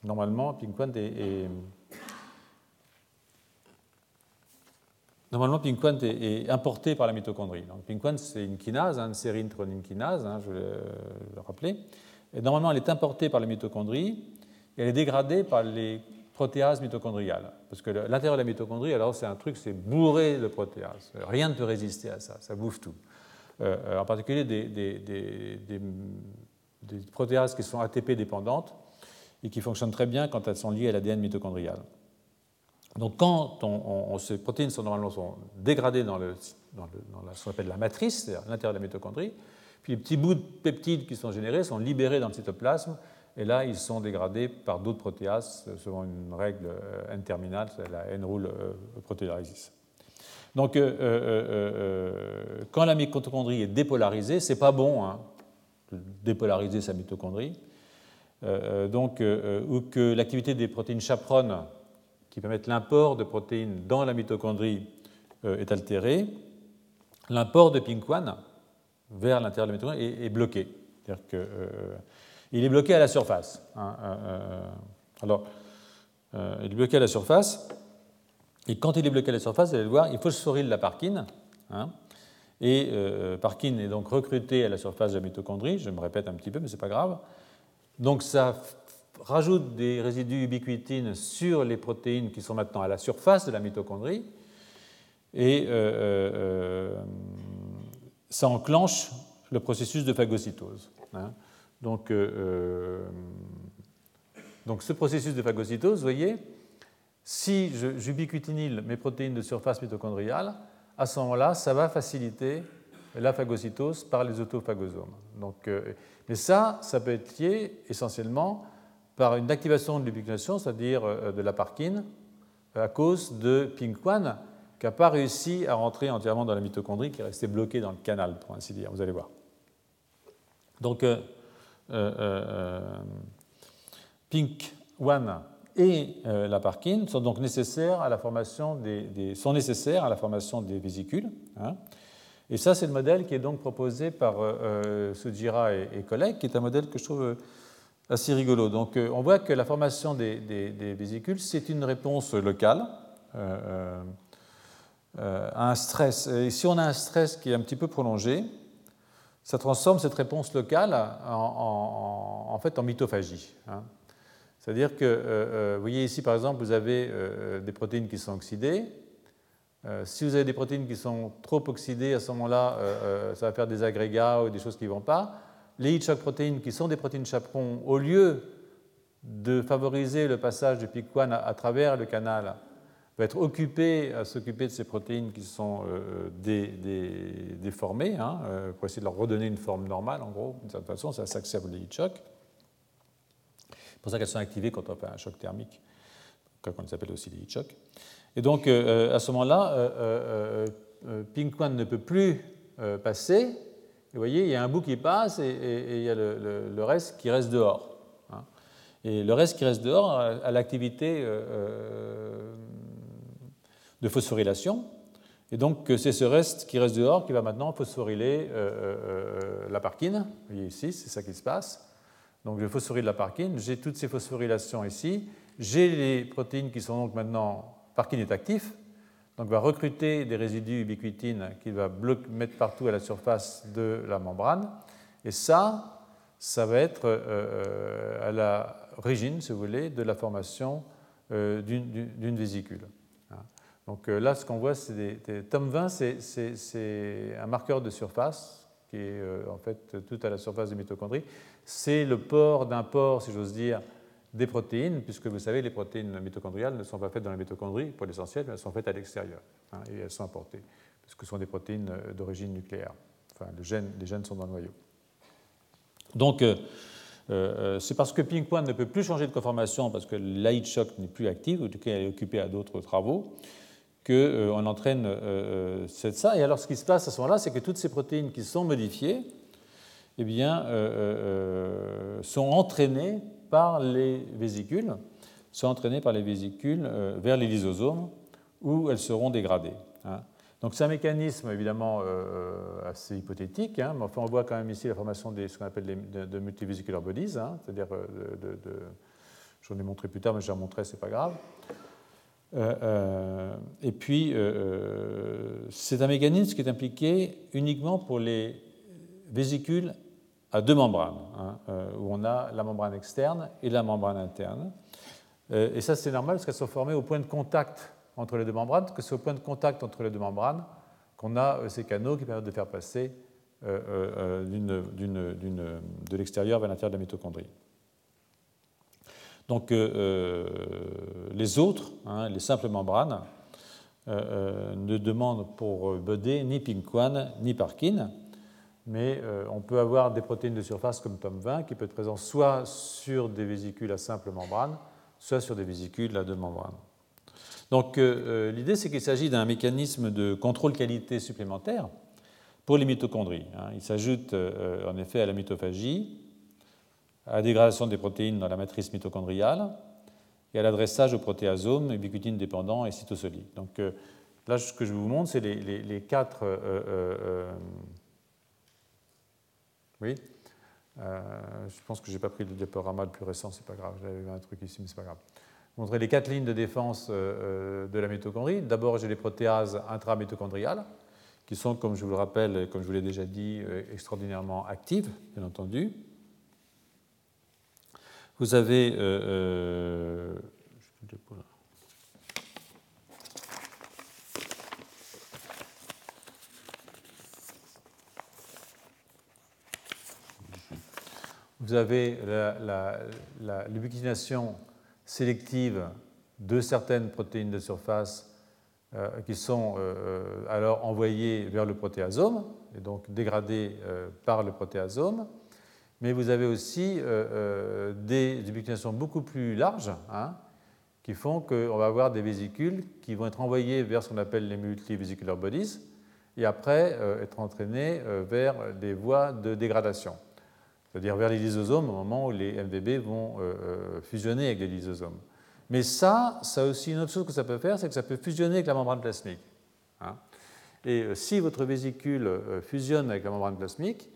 normalement, PINK1 est Normalement, PINK1 est, importé par la mitochondrie. Donc, PINK1, c'est une kinase, hein, une série troline kinase, hein, je vais le rappeler. Et normalement, elle est importée par la mitochondrie et elle est dégradée par les protéases mitochondriales. Parce que l'intérieur de la mitochondrie, alors c'est un truc, c'est bourré de protéases. Rien ne peut résister à ça, ça bouffe tout. Euh, en particulier des, des, des, protéases qui sont ATP dépendantes et qui fonctionnent très bien quand elles sont liées à l'ADN mitochondrial. Donc quand ces protéines sont normalement dégradées dans, dans, ce qu'on appelle la matrice, c'est-à-dire l'intérieur de la mitochondrie, puis les petits bouts de peptides qui sont générés sont libérés dans le cytoplasme, et là ils sont dégradés par d'autres protéases selon une règle euh, N-terminale, la N-rule euh, protéolysis. Donc euh, quand la mitochondrie est dépolarisée, c'est pas bon hein, de dépolariser sa mitochondrie, donc, ou que l'activité des protéines chaperones qui permettent l'import de protéines dans la mitochondrie est altéré, l'import de PINK1 vers l'intérieur de la mitochondrie est, bloqué. C'est-à-dire qu'il est bloqué à la surface. Hein, alors, il est bloqué à la surface, et quand il est bloqué à la surface, vous allez le voir, il phosphoryle la parkine. Hein, et euh, Parkin est donc recruté à la surface de la mitochondrie, je me répète un petit peu, mais ce n'est pas grave. Donc ça rajoute des résidus ubiquitines sur les protéines qui sont maintenant à la surface de la mitochondrie, et euh, euh, ça enclenche le processus de phagocytose. Hein. Donc, donc ce processus de phagocytose, vous voyez, si j'ubiquitinyle mes protéines de surface mitochondriale, à ce moment-là, ça va faciliter la phagocytose par les autophagosomes. Donc, euh, mais ça, ça peut être lié essentiellement par une activation de l'ubiquitination, c'est-à-dire euh, de la parkine, à cause de PINK1 qui n'a pas réussi à rentrer entièrement dans la mitochondrie, qui est resté bloqué dans le canal, pour ainsi dire. Vous allez voir. Donc, euh, PINK1 et euh, la parkine sont donc nécessaires à la formation des, sont nécessaires à la formation des vésicules. Hein. Et ça, c'est le modèle qui est donc proposé par euh, euh Sujira et, collègues, qui est un modèle que je trouve euh, assez rigolo. Donc, on voit que la formation des, vésicules, c'est une réponse locale à un stress. Et si on a un stress qui est un petit peu prolongé, ça transforme cette réponse locale en, en, fait en mitophagie. Hein. C'est-à-dire que, euh, euh, vous voyez ici par exemple, vous avez euh, des protéines qui sont oxydées. Si vous avez des protéines qui sont trop oxydées, à ce moment-là, ça va faire des agrégats ou des choses qui ne vont pas. Les heat shock protéines, qui sont des protéines chaperons, au lieu de favoriser le passage du PIC1 à, travers le canal, vont être occupées à s'occuper de ces protéines qui sont déformées, hein, pour essayer de leur redonner une forme normale, en gros. De cette façon, ça s'accepte les heat shock. C'est pour ça qu'elles sont activées quand on fait un choc thermique, qu'on appelle aussi les heat shocks. Et donc, euh, à ce moment-là, euh, euh, Pink One ne peut plus passer. vous voyez, il y a un bout qui passe et, il y a le, reste qui reste dehors. Hein. Et le reste qui reste dehors a, l'activité de phosphorylation. Et donc, c'est ce reste qui reste dehors qui va maintenant phosphoryler la parkine. Vous voyez ici, c'est ça qui se passe donc le phosphoryle la parkine, j'ai toutes ces phosphorylations ici, j'ai les protéines qui sont donc maintenant, parkine est actif, donc va recruter des résidus ubiquitines qu'il va mettre partout à la surface de la membrane, et ça, ça va être euh, euh, à l'origine, si vous voulez, de la formation euh, d'une vésicule. Hein. Donc là, ce qu'on voit, c'est des, Tom 20, c'est un marqueur de surface qui est en fait tout à la surface des mitochondries c'est le port d'un port, si j'ose dire, des protéines, puisque vous savez, les protéines mitochondriales ne sont pas faites dans la mitochondrie pour l'essentiel, mais elles sont faites à l'extérieur, hein, et elles sont importées, puisque ce sont des protéines euh, d'origine nucléaire. Enfin, les gènes sont dans le noyau. Donc, euh, euh, c'est parce que PINK1 ne peut plus changer de conformation, parce que l'AID shock n'est plus active, ou en tout cas elle est occupée à d'autres travaux, qu'on entraîne ça. Et alors, ce qui se passe à ce moment-là, c'est que toutes ces protéines qui sont modifiées, eh bien, euh, euh, sont entraînées par les vésicules, sont entraînées par les vésicules euh, vers les lysosomes où elles seront dégradées. Hein. Donc c'est un mécanisme évidemment assez hypothétique, hein, mais enfin on voit quand même ici la formation de ce qu'on appelle de, de bodies, hein, c'est-à-dire j'en ai montré plus tard, mais je vais remontrer, c'est pas grave. et puis c'est un mécanisme qui est impliqué uniquement pour les vésicules à deux membranes, hein, euh, où on a la membrane externe et la membrane interne. Euh, et ça, c'est normal parce qu'elles sont formées au point de contact entre les deux membranes, que c'est au point de contact entre les deux membranes qu'on a euh, ces canaux qui permettent de faire passer de l'extérieur vers l'intérieur de la mitochondrie. Donc les autres, hein, les simples membranes, ne demandent pour BD ni PINK1 ni Parkin mais euh, on peut avoir des protéines de surface comme TOM20 qui peut être présent soit sur des vésicules à simple membrane, soit sur des vésicules à deux membranes. Donc euh, euh, l'idée, c'est qu'il s'agit d'un mécanisme de contrôle qualité supplémentaire pour les mitochondries. Hein. Il s'ajoute en effet à la mitophagie, à la dégradation des protéines dans la matrice mitochondriale, et à l'adressage au protéasome, ubiquitine dépendant et cytosolique. Donc là, ce que je vous montre, c'est les, quatre. Oui. je pense que je n'ai pas pris le diaporama le plus récent, c'est pas grave. J'avais un truc ici, mais c'est pas grave montrer les quatre lignes de défense euh, euh, de la mitochondrie. D'abord, j'ai les protéases intramitochondriales, qui sont, comme je vous le rappelle, comme je vous l'ai déjà dit, euh, extraordinairement actives, bien entendu. Vous avez. Vous avez l'ubiquitination sélective de certaines protéines de surface euh, qui sont euh, alors envoyées vers le protéasome et donc dégradées euh, par le protéasome. Mais vous avez aussi des ubiquitinations beaucoup plus larges hein, qui font qu'on va avoir des vésicules qui vont être envoyées vers ce qu'on appelle les multivesicular bodies et après être entraînées vers des voies de dégradation c'est-à-dire vers les lysosomes au moment où les MVB vont euh, euh, fusionner avec les lysosomes. Mais ça, ça aussi une autre chose que ça peut faire, c'est que ça peut fusionner avec la membrane plasmique. Hein. Et euh, si votre vésicule fusionne avec la membrane plasmique,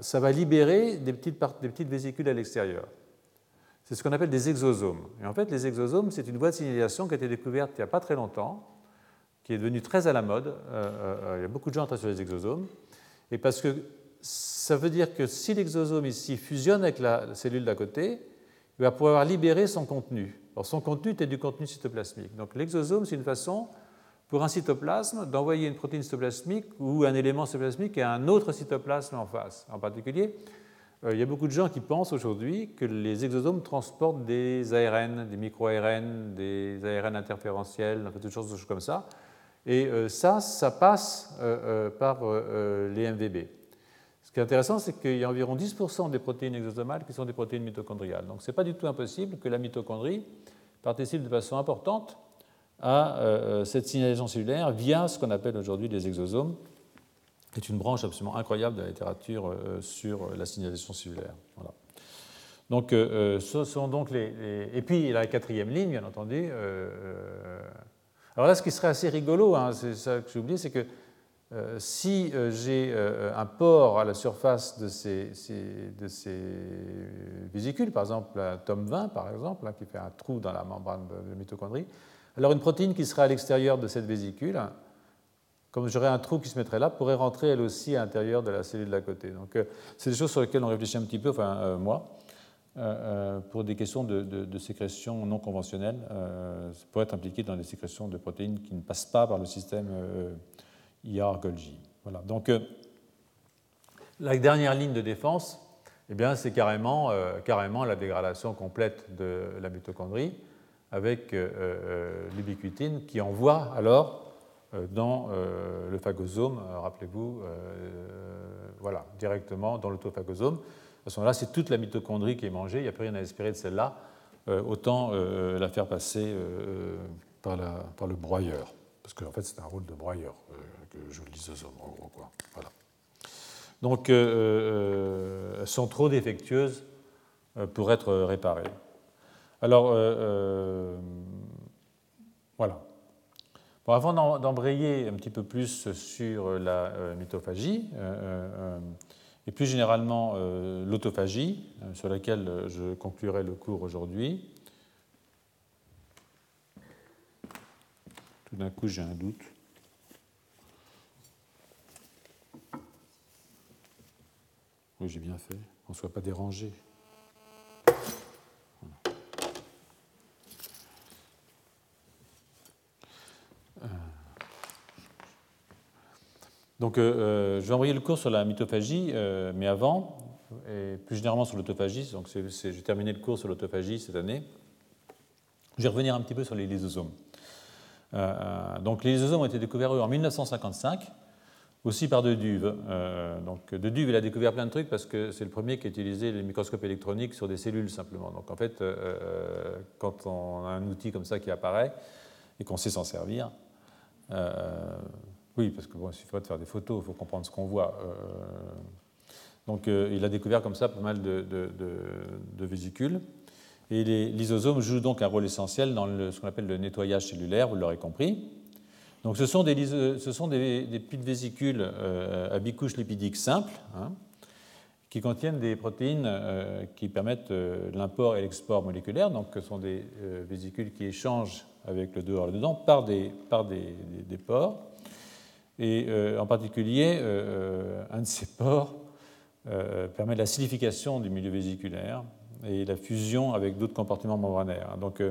ça va libérer des petites, des petites vésicules à l'extérieur. C'est ce qu'on appelle des exosomes. Et en fait, les exosomes, c'est une voie de signalisation qui a été découverte il n'y a pas très longtemps, qui est devenue très à la mode. il y a beaucoup de gens qui sur les exosomes. Et parce que ça veut dire que si l'exosome ici fusionne avec la cellule d'à côté, il va pouvoir libérer son contenu. Alors son contenu est du contenu cytoplasmique. Donc l'exosome, c'est une façon pour un cytoplasme d'envoyer une protéine cytoplasmique ou un élément cytoplasmique à un autre cytoplasme en face. En particulier, euh, il y a beaucoup de gens qui pensent aujourd'hui que les exosomes transportent des ARN, des micro-ARN, des ARN interférentiels, toutes sortes de choses comme ça. Et euh, ça, ça passe euh, par les MVB. Ce qui est intéressant, c'est qu'il y a environ 10% des protéines exosomales qui sont des protéines mitochondriales. Donc ce n'est pas du tout impossible que la mitochondrie participe de façon importante à euh, cette signalisation cellulaire via ce qu'on appelle aujourd'hui les exosomes, qui est une branche absolument incroyable de la littérature euh, sur la signalisation cellulaire. Voilà. Donc, euh, ce sont donc les, Et puis, la quatrième ligne, bien entendu. Alors là, ce qui serait assez rigolo, hein, c'est ça que j'ai oublié, c'est que euh, si euh, j'ai euh, un port à la surface de ces, vésicules, par exemple un tome 20 par exemple, hein, qui fait un trou dans la membrane de la mitochondrie, alors une protéine qui serait à l'extérieur de cette vésicule, comme j'aurais un trou qui se mettrait là, pourrait rentrer elle aussi à l'intérieur de la cellule d'à côté. Donc c'est des choses sur lesquelles on réfléchit un petit peu, enfin moi, pour des questions de, sécrétion non conventionnelles, pour être impliqué dans des sécrétions de protéines qui ne passent pas par le système Golgi. Donc, euh, la dernière ligne de défense, eh bien, c'est carrément, euh, carrément la dégradation complète de la mitochondrie avec euh, l'ubiquitine qui envoie alors dans le phagosome, rappelez-vous, voilà, directement dans l'autophagosome. À ce moment-là, c'est toute la mitochondrie qui est mangée, il n'y a plus rien à espérer de celle-là, autant la faire passer par, le broyeur, parce qu'en fait c'est un rôle de broyeur en gros. Donc, euh, euh, elles sont trop défectueuses euh, pour être réparées. Alors, voilà. Avant d'embrayer un petit peu plus sur la mitophagie, et plus généralement l'autophagie, sur laquelle je conclurai le cours aujourd'hui, tout d'un coup j'ai un doute. Oui, j'ai bien fait, qu'on ne soit pas dérangé. Euh. Donc, euh, euh, je vais envoyer le cours sur la mitophagie, mais avant, et plus généralement sur l'autophagie, donc j'ai terminé le cours sur l'autophagie cette année. Je vais revenir un petit peu sur les lysosomes. donc, les lysosomes ont été découverts en 1955 aussi par De Duve. Euh, donc, De Duve, il a découvert plein de trucs parce que c'est le premier qui a utilisé les microscopes électroniques sur des cellules simplement. Donc, en fait, euh, euh, quand on a un outil comme ça qui apparaît et qu'on sait s'en servir, oui, parce que bon, suffit pas de faire des photos, il faut comprendre ce qu'on voit. donc, il a découvert comme ça pas mal de, de, de, vésicules. Et les lysosomes jouent donc un rôle essentiel dans ce qu'on appelle le nettoyage cellulaire, vous l'aurez compris. Donc ce sont des, ce sont petites vésicules euh, à bicouche lipidique simple, hein, qui contiennent des protéines euh, qui permettent euh, l'import et l'export moléculaire. Donc ce sont des vésicules qui échangent avec le dehors et le dedans par des, par pores. Et en particulier, un de ces pores permet la silification du milieu vésiculaire et la fusion avec d'autres compartiments membranaires. Donc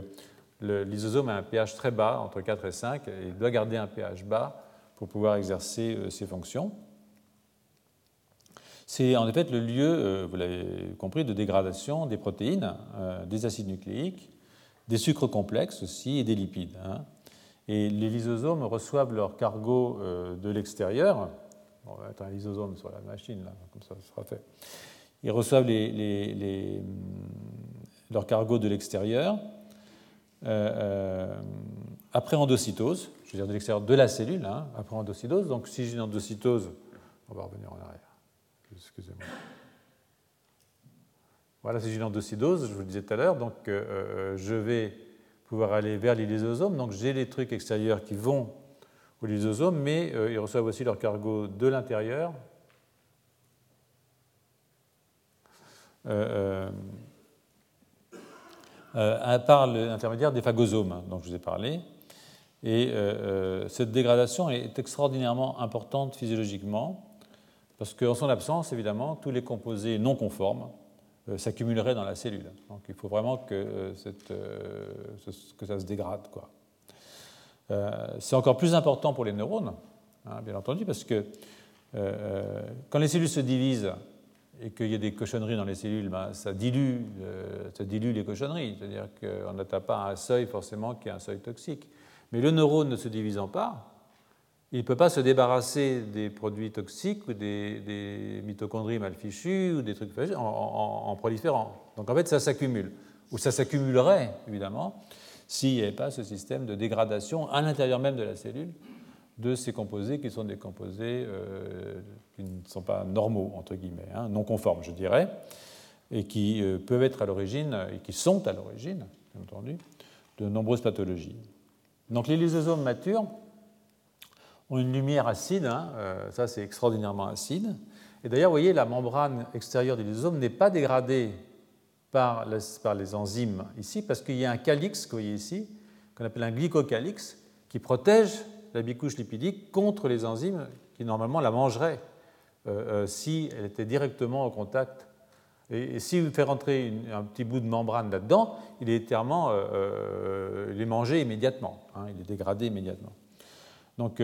l'isosome a un pH très bas, entre 4 et 5, et il doit garder un pH bas pour pouvoir exercer euh, ses fonctions. C'est en effet le lieu, euh, vous l'avez compris, de dégradation des protéines, euh, des acides nucléiques, des sucres complexes aussi et des lipides. Hein. Et les lysosomes reçoivent leur cargo de l'extérieur. on va mettre un lysosome sur la machine, là, comme ça, ce sera fait. Ils reçoivent les, leur cargo de l'extérieur après endocytose, je veux dire de l'extérieur de la cellule, hein, après endocytose. Donc si j'ai une endocytose, on va revenir en arrière. Excusez-moi. Voilà, si j'ai une endocytose, je vous le disais tout à l'heure, donc euh, je vais pouvoir aller vers les lysosomes. Donc j'ai les trucs extérieurs qui vont aux lysosomes, mais ils reçoivent aussi leur cargo de l'intérieur. Euh, euh, par l'intermédiaire des phagosomes hein, dont je vous ai parlé. Et euh, euh, cette dégradation est extraordinairement importante physiologiquement, parce qu'en son absence, évidemment, tous les composés non conformes s'accumuleraient dans la cellule. Donc il faut vraiment que, ça se dégrade. C'est encore plus important pour les neurones, hein, bien entendu, parce que quand les cellules se divisent, et qu'il y a des cochonneries dans les cellules, ben, ça, dilue, euh, ça dilue les cochonneries. C'est-à-dire qu'on n'atteint pas un seuil forcément qui est un seuil toxique. Mais le neurone ne se divisant pas, il ne peut pas se débarrasser des produits toxiques ou des, mitochondries mal fichues ou des trucs en, en, proliférant. Donc en fait, ça s'accumule. Ou ça s'accumulerait, évidemment, s'il n'y avait pas ce système de dégradation à l'intérieur même de la cellule de ces composés qui sont des composés euh, qui ne sont pas normaux, entre guillemets, hein, non conformes, je dirais, et qui euh, peuvent être à l'origine, et qui sont à l'origine, bien entendu, de nombreuses pathologies. Donc les lysosomes matures ont une lumière acide, hein, euh, ça c'est extraordinairement acide, et d'ailleurs, vous voyez, la membrane extérieure du lysosome n'est pas dégradée par les, enzymes ici, parce qu'il y a un calyx, que vous voyez ici, qu'on appelle un glycocalyx, qui protège la bicouche lipidique contre les enzymes qui normalement la mangeraient euh, euh, si elle était directement au contact. Et, si vous faites rentrer un petit bout de membrane là-dedans, il est entièrement euh, il est mangé immédiatement, hein, il est dégradé immédiatement. Donc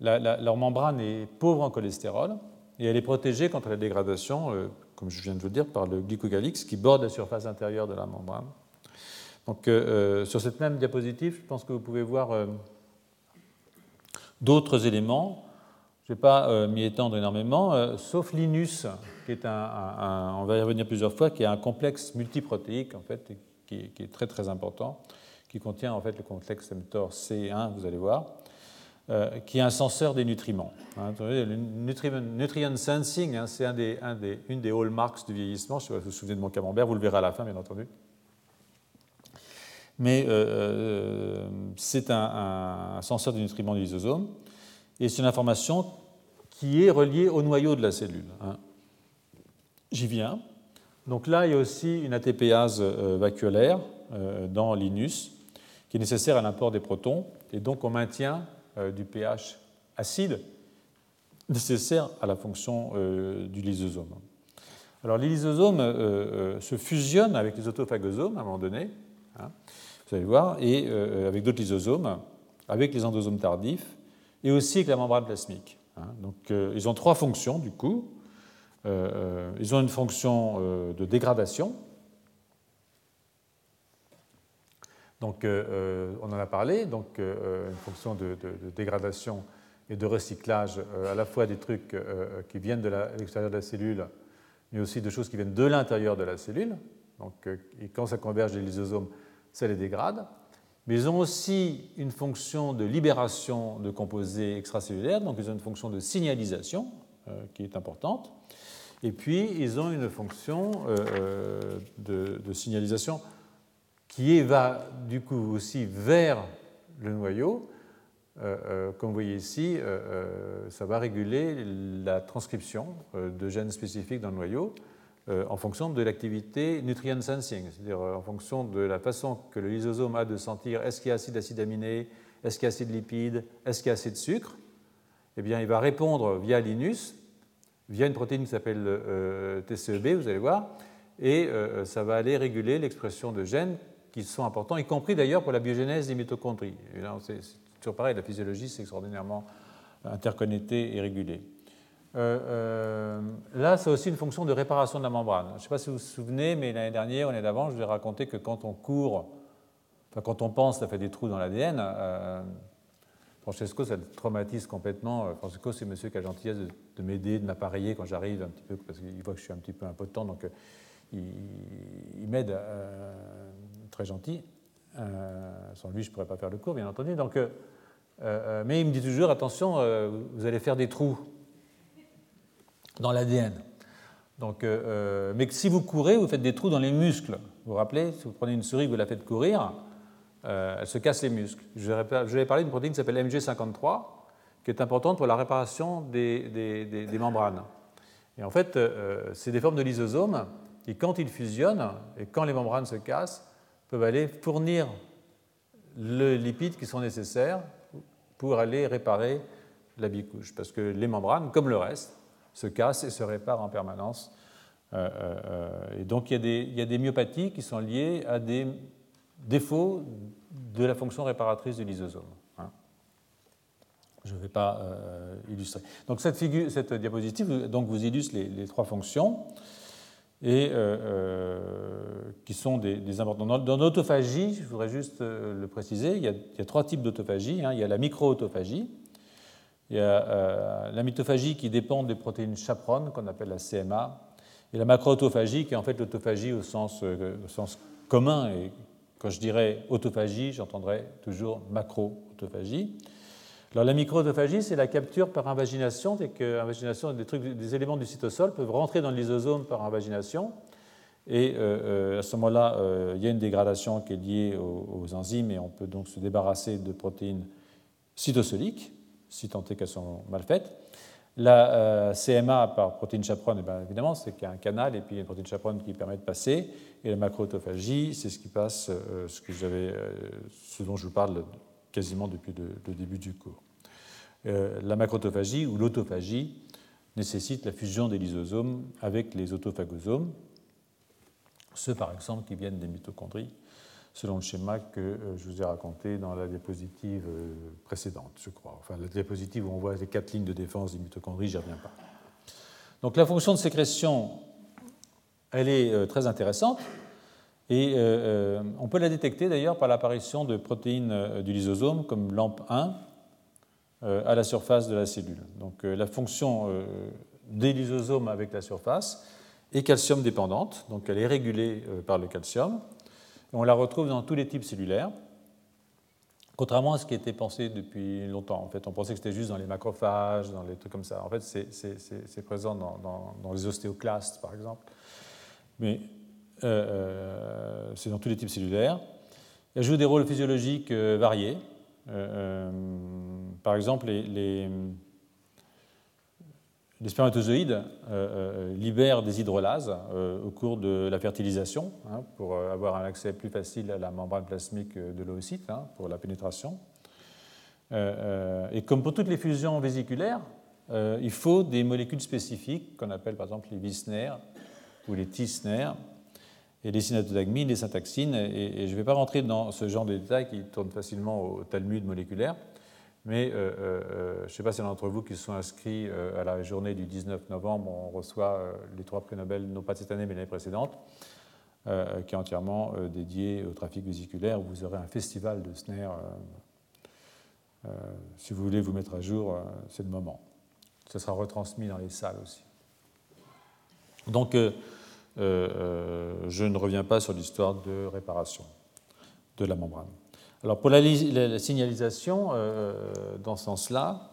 leur membrane est pauvre en cholestérol et elle est protégée contre la dégradation, comme je viens de vous le dire, par le glycocalyx qui borde la surface intérieure de la membrane. Donc, euh, sur cette même diapositive, je pense que vous pouvez voir euh, d'autres éléments. Je ne vais pas euh, m'y étendre énormément, sauf l'INUS, qui est un, on va y revenir plusieurs fois, qui est un complexe multiprotéique, en fait, qui, est très très important, qui contient en fait le complexe mTOR C1, vous allez voir, qui est un censeur des nutriments. Hein, le nutrient, sensing, hein, c'est une des hallmarks du vieillissement. Je sais pas si vous vous souvenez de mon camembert, vous le verrez à la fin, bien entendu mais euh, euh, c'est un, senseur de nutriments du lysosome, et c'est une information qui est reliée au noyau de la cellule. Hein. J'y viens. Donc là, il y a aussi une ATPase euh, vacuolaire dans l'inus qui est nécessaire à l'import des protons, et donc on maintient du pH acide nécessaire à la fonction du lysosome. Alors les lysosomes se fusionnent avec les autophagosomes à un moment donné. Vous allez voir, et euh, avec d'autres lysosomes, avec les endosomes tardifs, et aussi avec la membrane plasmique. Hein. Donc euh, ils ont trois fonctions du coup. Euh, ils ont une fonction de dégradation. Donc on en a parlé, donc une fonction de, dégradation et de recyclage à la fois des trucs qui viennent de l'extérieur de la cellule, mais aussi de choses qui viennent de l'intérieur de la cellule. Donc, et quand ça converge des lysosomes, ça les dégrade, mais ils ont aussi une fonction de libération de composés extracellulaires, donc ils ont une fonction de signalisation euh, qui est importante. Et puis, ils ont une fonction de, de, signalisation qui va du coup aussi vers le noyau. comme vous voyez ici, ça va réguler la transcription de gènes spécifiques dans le noyau. Euh, en fonction de l'activité nutrient sensing, c'est-à-dire euh, en fonction de la façon que le lysosome a de sentir est-ce qu'il y a assez d'acides aminés, est-ce qu'il y a assez de lipides, est-ce qu'il y a assez de sucre, eh bien, il va répondre via l'inus, via une protéine qui s'appelle euh, TCEB, vous allez voir, et ça va aller réguler l'expression de gènes qui sont importants, y compris d'ailleurs pour la biogénèse des mitochondries. C'est toujours pareil, la physiologie, c'est extraordinairement interconnecté et régulé. Euh, euh, là, c'est aussi une fonction de réparation de la membrane. Je ne sais pas si vous vous souvenez, mais l'année dernière, l'année d'avant, je vous ai raconté que quand on court, enfin quand on pense, ça fait des trous dans l'ADN. Euh, Francesco, ça le traumatise complètement. Francesco, c'est monsieur qui a la gentillesse de, m'aider, de m'appareiller quand j'arrive un petit peu, parce qu'il voit que je suis un petit peu impotent, donc il, m'aide, très gentil. sans lui, je ne pourrais pas faire le cours, bien entendu. Donc, mais il me dit toujours, attention, vous allez faire des trous dans l'ADN. Donc, euh, euh, mais si vous courez, vous faites des trous dans les muscles. Vous vous rappelez, si vous prenez une souris, vous la faites courir, euh, elle se casse les muscles. Je vais parler d'une protéine qui s'appelle MG53, qui est importante pour la réparation des, membranes. Et en fait, c'est des formes de lysosomes qui, quand ils fusionnent et quand les membranes se cassent, peuvent aller fournir les lipides qui sont nécessaires pour aller réparer la bicouche. Parce que les membranes, comme le reste, se casse et se répare en permanence. Euh, euh, et donc il y, a des, myopathies qui sont liées à des défauts de la fonction réparatrice du lysosome. Hein. Je ne vais pas euh, illustrer. Donc cette, diapositive donc, vous illustre les, trois fonctions et qui sont des, importantes. Dans, l'autophagie, je voudrais juste le préciser, il y a, il y a trois types d'autophagie. Hein. Il y a la micro-autophagie, il y a euh, la mitophagie qui dépend des protéines chaperones, qu'on appelle la CMA, et la macroautophagie qui est en fait l'autophagie au sens, euh, commun. Et quand je dirais autophagie, j'entendrai toujours macro-autophagie. Alors la micro-autophagie, c'est la capture par invagination, c'est que invagination, des, des éléments du cytosol peuvent rentrer dans le lysosome par invagination. Et euh, à ce moment-là, il y a une dégradation qui est liée aux, enzymes et on peut donc se débarrasser de protéines cytosoliques si tant est qu'elles sont mal faites. La euh, CMA par protéine chaperone, eh bien, évidemment, c'est qu'il y a un canal et puis il y a une protéine chaperone qui permet de passer. Et la macroautophagie, c'est ce qui passe, euh, euh, ce dont je vous parle quasiment depuis le, début du cours. la macroautophagie ou l'autophagie nécessite la fusion des lysosomes avec les autophagosomes, ceux par exemple qui viennent des mitochondries selon le schéma que euh, je vous ai raconté dans la diapositive euh, précédente, je crois. Enfin, la diapositive où on voit les quatre lignes de défense des mitochondries, j'y reviens pas. Donc la fonction de sécrétion, elle est euh, très intéressante. Et on peut la détecter d'ailleurs par l'apparition de protéines du lysosome comme LAMP1 à la surface de la cellule. Donc la fonction des lysosomes avec la surface est calcium dépendante, donc elle est régulée par le calcium. On la retrouve dans tous les types cellulaires, contrairement à ce qui était pensé depuis longtemps. En fait, on pensait que c'était juste dans les macrophages, dans les trucs comme ça. En fait, c'est présent dans, les ostéoclastes, par exemple. Mais euh, euh, c'est dans tous les types cellulaires. Elle joue des rôles physiologiques euh, variés. par exemple, les les spermatozoïdes euh, euh, libèrent des hydrolases euh, au cours de la fertilisation hein, pour avoir un accès plus facile à la membrane plasmique de l'oocyte hein, pour la pénétration. et comme pour toutes les fusions vésiculaires, il faut des molécules spécifiques qu'on appelle par exemple les Wissner ou les Tissner et les synatodagmines, les syntaxines. Et, et je ne vais pas rentrer dans ce genre de détails qui tournent facilement au Talmud moléculaire. Mais euh, euh, euh, je ne sais pas si d'entre vous qui sont inscrits à la journée du 19 novembre, on reçoit les trois prix Nobel, non pas cette année, mais l'année précédente, qui est entièrement dédié au trafic vésiculaire. Vous aurez un festival de SNER. si vous voulez vous mettre à jour, c'est le moment. Ce sera retransmis dans les salles aussi. Donc, je ne reviens pas sur l'histoire de réparation de la membrane. Alors pour la, signalisation, euh, dans ce sens-là,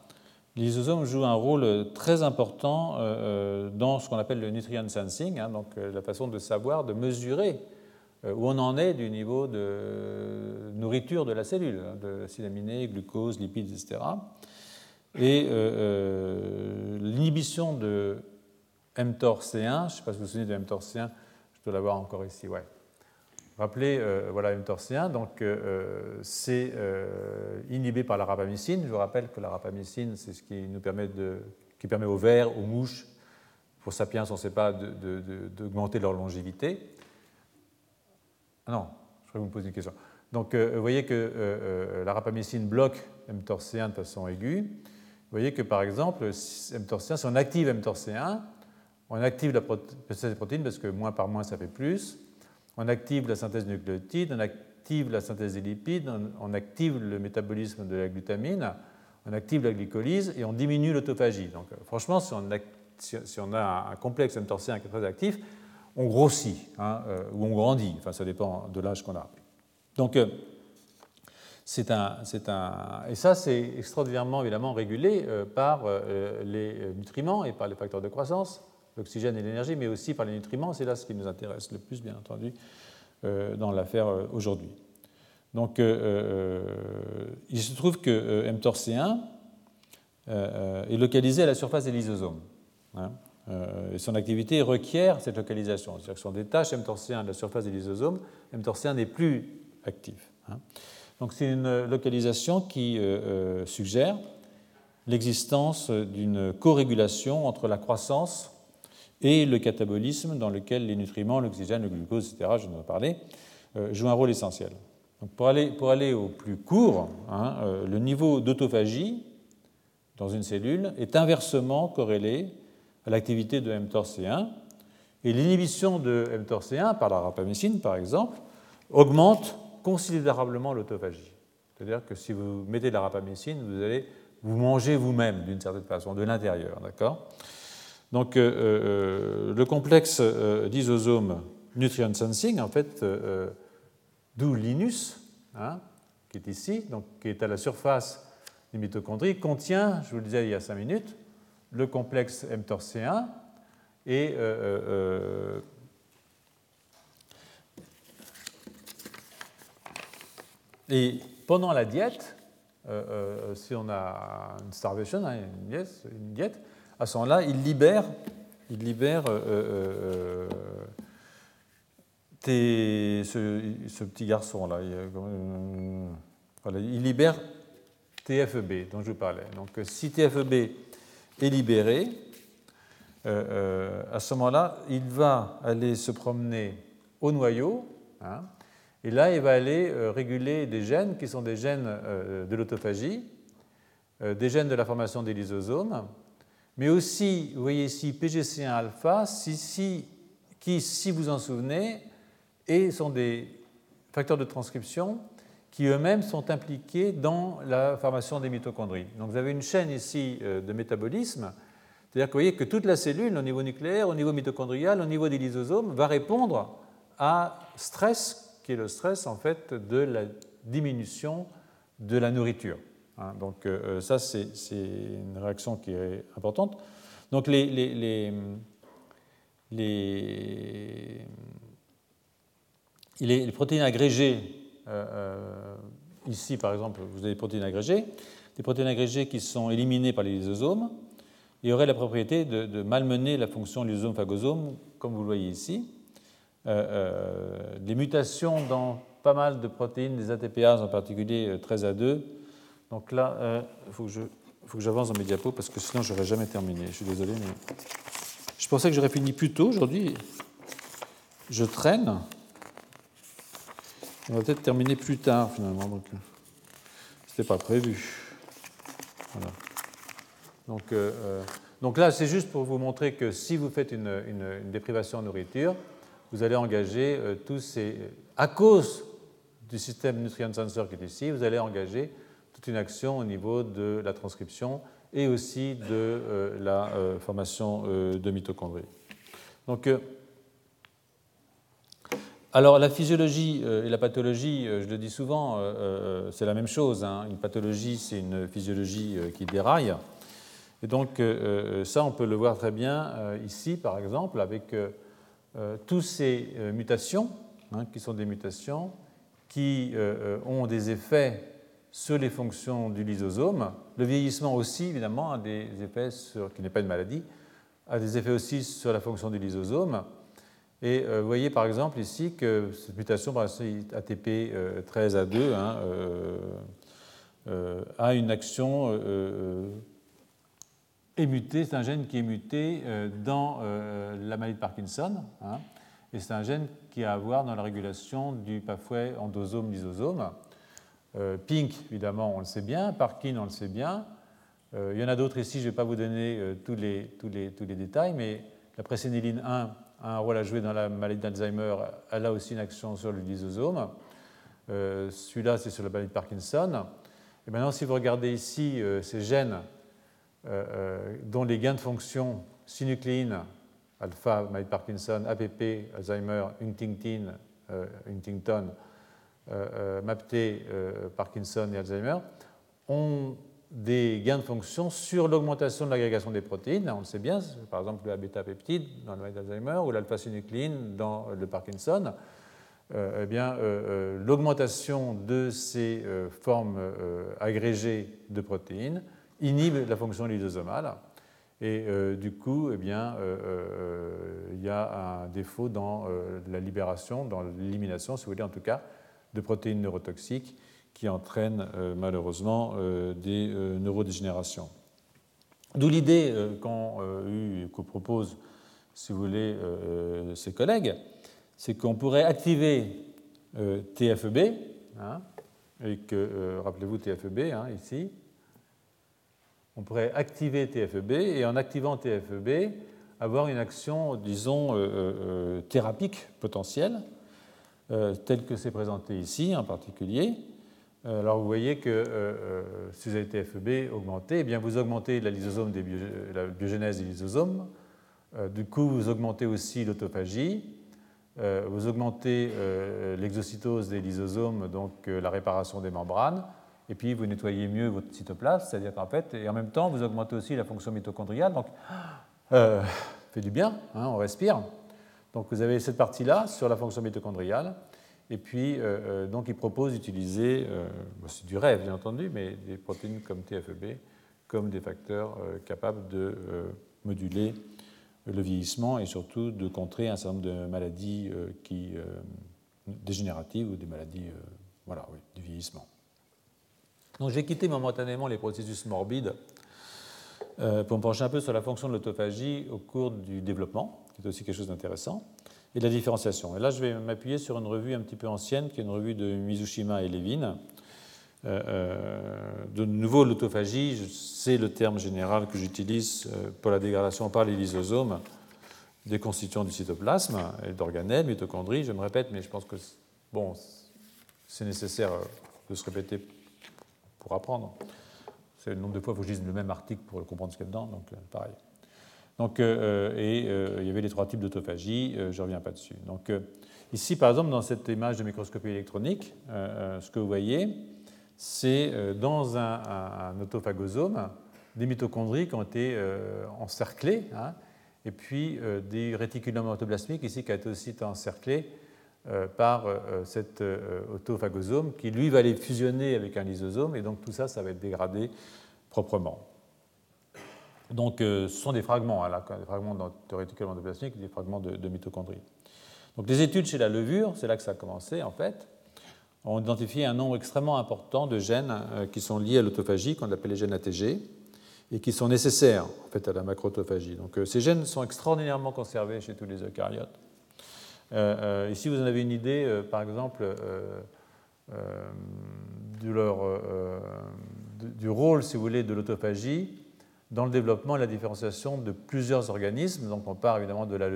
les lysosomes jouent un rôle très important dans ce qu'on appelle le nutrient sensing, hein, donc la façon de savoir, de mesurer où on en est du niveau de nourriture de la cellule, hein, de acides aminés, glucose, lipides, etc. Et l'inhibition de mTOR-C1, je ne sais pas si vous vous souvenez de mTOR-C1, je dois l'avoir encore ici, ouais. Rappelez, euh, voilà mTOR-C1, donc euh, euh, c'est inhibé par la rapamycine. Je vous rappelle que la rapamycine, c'est ce qui nous permet de, qui permet aux vers, aux mouches, pour sapiens, on ne sait pas, d'augmenter leur longévité. Ah non, je vais vous poser une question. Donc, vous voyez que la rapamycine bloque mTOR-C1 de façon aiguë. Vous voyez que, par exemple, mTOR-C1, si on active mTOR-C1, on active la protéine parce que moins par moins, ça fait plus. On active la synthèse nucléotide, on active la synthèse des lipides, on, active le métabolisme de la glutamine, on active la glycolyse et on diminue l'autophagie. Donc, euh, franchement, si on, a, un complexe mTORC1 qui est très actif, on grossit hein, euh, ou on grandit. Enfin, ça dépend de l'âge qu'on a. Donc, euh, c'est un, un, et ça, c'est extraordinairement évidemment régulé par les nutriments et par les facteurs de croissance l'oxygène et l'énergie, mais aussi par les nutriments. C'est là ce qui nous intéresse le plus, bien entendu, euh, dans l'affaire euh, aujourd'hui. Donc, euh, il se trouve que mTORC1 est localisé à la surface des lysosomes. Hein, et son activité requiert cette localisation. C'est-à-dire que si on détache mTORC1 de la surface des lysosomes, mTORC1 n'est plus actif. Hein. Donc, c'est une localisation qui suggère l'existence d'une corrégulation entre la croissance et le catabolisme dans lequel les nutriments, l'oxygène, le glucose, etc., je en ai parlé, euh, jouent un rôle essentiel. Donc pour, aller, pour aller au plus court, hein, euh, le niveau d'autophagie dans une cellule est inversement corrélé à l'activité de mTORC1 et l'inhibition de mTORC1 par la rapamycine, par exemple, augmente considérablement l'autophagie. C'est-à-dire que si vous mettez de la rapamycine, vous allez vous manger vous-même d'une certaine façon, de l'intérieur. D'accord? Donc, euh, euh, le complexe euh, d'isosome nutrient sensing, en fait, d'où l'INUS, hein, qui est ici, donc qui est à la surface des mitochondries, contient, je vous le disais il y a 5 minutes, le complexe mTORC1 et Et pendant la diète, si on a une starvation, hein, une diète, à ce moment-là, il libère, il libère euh, euh, euh, ce, petit garçon-là. Il, libère TFEB dont je vous parlais. Donc si TFEB est libéré, à ce moment-là, il va aller se promener au noyau, hein, et là, il va aller réguler des gènes qui sont des gènes de l'autophagie, des gènes de la formation des lysosomes, mais aussi, vous voyez ici, PGC1 alpha, qui, si vous en souvenez, sont des facteurs de transcription qui eux-mêmes sont impliqués dans la formation des mitochondries. Donc vous avez une chaîne ici euh, de métabolisme, c'est-à-dire que vous voyez que toute la cellule, au niveau nucléaire, au niveau mitochondrial, au niveau des lysosomes, va répondre à stress, qui est le stress en fait de la diminution de la nourriture. Hein, donc euh, euh, ça, c'est une réaction qui est importante. Donc les, protéines agrégées, euh, ici par exemple, vous avez des protéines agrégées, des protéines agrégées qui sont éliminées par les lysosomes et auraient la propriété de, malmener la fonction lysosome-phagosome, comme vous le voyez ici. des mutations dans pas mal de protéines, des ATPases en particulier 13A2, donc là, il euh, faut que j'avance dans mes diapos parce que sinon je n'aurais jamais terminé. Je suis désolé, mais je pensais que j'aurais fini plus tôt. Aujourd'hui, je traîne. On va peut-être terminer plus tard finalement. Donc, euh, c'était pas prévu. Voilà. Donc, euh, donc là, c'est juste pour vous montrer que si vous faites une, déprivation en nourriture, vous allez engager tous ces. À cause du système nutrient sensor qui est ici, vous allez engager une action au niveau de la transcription et aussi de euh, la euh, formation euh, de mitochondries. Donc, alors la physiologie et la pathologie, je le dis souvent, c'est la même chose. Hein. Une pathologie, c'est une physiologie qui déraille. Et donc ça, on peut le voir très bien ici, par exemple, avec toutes ces mutations, hein, qui sont des mutations qui ont des effets sur les fonctions du lysosome. Le vieillissement aussi, évidemment, a des effets sur, qui n'est pas une maladie, a des effets aussi sur la fonction du lysosome. Et euh, vous voyez par exemple ici que cette mutation, ATP 13 a 2, hein, euh, euh, a une action émutée, c'est un gène qui est muté dans la maladie de Parkinson. Hein, et c'est un gène qui a à voir dans la régulation du pathway endosome-lysosome. Euh, Pink, évidemment, on le sait bien. Parkin, on le sait bien. Euh, il y en a d'autres ici, je ne vais pas vous donner euh, tous, les, tous, les, tous, les, détails, mais la préséniline 1 a un rôle à jouer dans la maladie d'Alzheimer. Elle a aussi une action sur le lysosome. Celui-là, c'est sur la maladie de Parkinson. Et maintenant, si vous regardez ici ces gènes dont les gains de fonction synucléine, alpha, maladie de Parkinson, APP, Alzheimer, Huntington, MAPT, euh, Parkinson et Alzheimer, ont des gains de fonction sur l'augmentation de l'agrégation des protéines. On le sait bien, par exemple le bêta-peptide dans le d'Alzheimer ou l'alpha-synucléine dans le Parkinson. eh bien, l'augmentation de ces formes agrégées de protéines inhibe la fonction lysosomale. Et du coup, eh bien, il y a un défaut dans la libération, dans l'élimination, si vous voulez, en tout cas, de protéines neurotoxiques qui entraînent euh, malheureusement euh, des euh, neurodégénérations. D'où l'idée qu'on propose, si vous voulez, ses collègues, c'est qu'on pourrait activer TFEB, hein, et que, rappelez-vous TFEB hein, ici, on pourrait activer TFEB et en activant TFEB, avoir une action, disons, thérapique potentielle euh, tel que c'est présenté ici en particulier. Euh, alors vous voyez que euh, si vous avez TFEB augmenté, eh bien vous augmentez la, lysosome des biogénèse des lysosomes. du coup, vous augmentez aussi l'autophagie. vous augmentez l'exocytose des lysosomes, donc la réparation des membranes. Et puis vous nettoyez mieux votre cytoplasme, c'est-à-dire qu'en fait, et en même temps, vous augmentez aussi la fonction mitochondriale. Donc, fait du bien, hein, on respire. Donc vous avez cette partie-là sur la fonction mitochondriale. Et puis, euh, euh, donc, il propose d'utiliser, euh, c'est du rêve bien entendu, mais des protéines comme TFEB comme des facteurs capables de moduler le vieillissement et surtout de contrer un certain nombre de maladies dégénératives ou des maladies voilà, du vieillissement. Donc j'ai quitté momentanément les processus morbides pour me pencher un peu sur la fonction de l'autophagie au cours du développement qui est aussi quelque chose d'intéressant, et la différenciation. Et là, je vais m'appuyer sur une revue un petit peu ancienne, qui est une revue de Mizushima et Levin. Euh, euh, de nouveau, l'autophagie, c'est le terme général que j'utilise euh, pour la dégradation par les lysosomes des constituants du cytoplasme et d'organelles, mitochondries. Je me répète, mais je pense que bon, c'est nécessaire de se répéter pour apprendre. C'est le nombre de fois où je lise le même article pour comprendre ce qu'il y a dedans, donc pareil. Donc, euh, euh, et euh, il y avait les trois types d'autophagie, je ne reviens pas dessus. Donc, ici, par exemple, dans cette image de microscopie électronique, ce que vous voyez, c'est dans un, autophagosome des mitochondries qui ont été encerclées, hein, et puis des réticulums autoplasmiques ici qui a été aussi encerclé par cet autophagosome qui, lui, va aller fusionner avec un lysosome, et donc tout ça, ça va être dégradé proprement. Donc, euh, ce sont des fragments, hein, des fragments de réticulum endoplasmique, des fragments de, mitochondries. Donc, les études chez la levure, c'est là que ça a commencé en fait, ont identifié un nombre extrêmement important de gènes euh, qui sont liés à l'autophagie, qu'on appelle les gènes ATG, et qui sont nécessaires en fait à la macroautophagie. Donc, euh, ces gènes sont extraordinairement conservés chez tous les eucaryotes. ici, vous en avez une idée, par exemple, du rôle, si vous voulez, de l'autophagie dans le développement et la différenciation de plusieurs organismes. Donc on part évidemment de la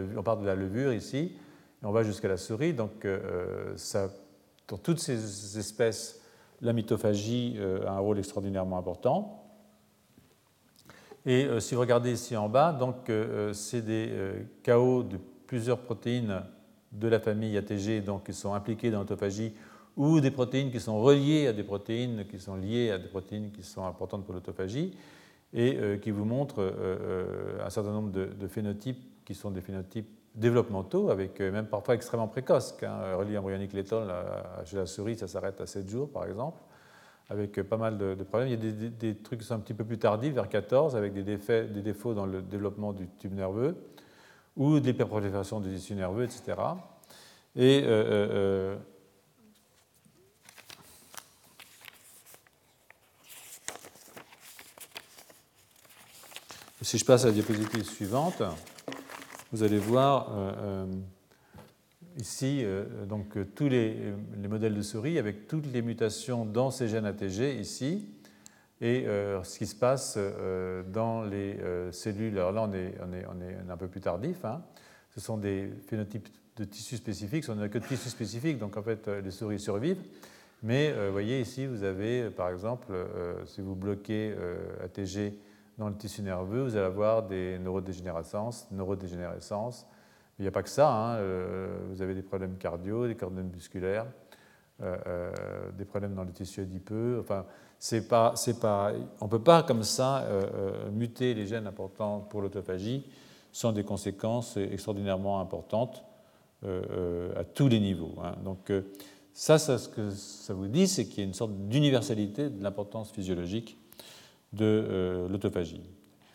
levure, ici, et on va jusqu'à la souris. Donc euh, dans toutes ces espèces, la mitophagie euh, a un rôle extraordinairement important. Et euh, si vous regardez ici en bas, donc c'est des chaos de plusieurs protéines de la famille ATG donc, qui sont impliquées dans l'autophagie ou des protéines qui sont reliées à des protéines qui sont liées à des protéines qui sont importantes pour l'autophagie. Et qui vous montre un certain nombre de, phénotypes qui sont des phénotypes développementaux, avec même parfois extrêmement précoces. Un relis embryonique létal chez la souris, ça s'arrête à 7 jours, par exemple, avec pas mal de, problèmes. Il y a des, trucs qui sont un petit peu plus tardifs, vers 14, avec des, des défauts dans le développement du tube nerveux ou de l'hyperprolifération du tissu nerveux, etc. Et Si je passe à la diapositive suivante, vous allez voir euh, euh, ici euh, donc, tous les, modèles de souris avec toutes les mutations dans ces gènes ATG ici et ce qui se passe dans les cellules. Alors là, on est, on est, on est un peu plus tardif. Hein. Ce sont des phénotypes de tissus spécifiques. On n'a que de tissus spécifiques, donc en fait, les souris survivent. Mais vous voyez ici, vous avez par exemple, si vous bloquez ATG dans le tissu nerveux, vous allez avoir des neurodégénérescences, neurodégénérescences. Il n'y a pas que ça, hein, euh, vous avez des problèmes cardio, des problèmes musculaires, euh, euh, des problèmes dans le tissu adipeux. Enfin, pas, pas, on ne peut pas comme ça muter les gènes importants pour l'autophagie sans des conséquences extraordinairement importantes à tous les niveaux. Hein. Donc, ça, ça, ce que ça vous dit, c'est qu'il y a une sorte d'universalité de l'importance physiologique de euh, l'autophagie.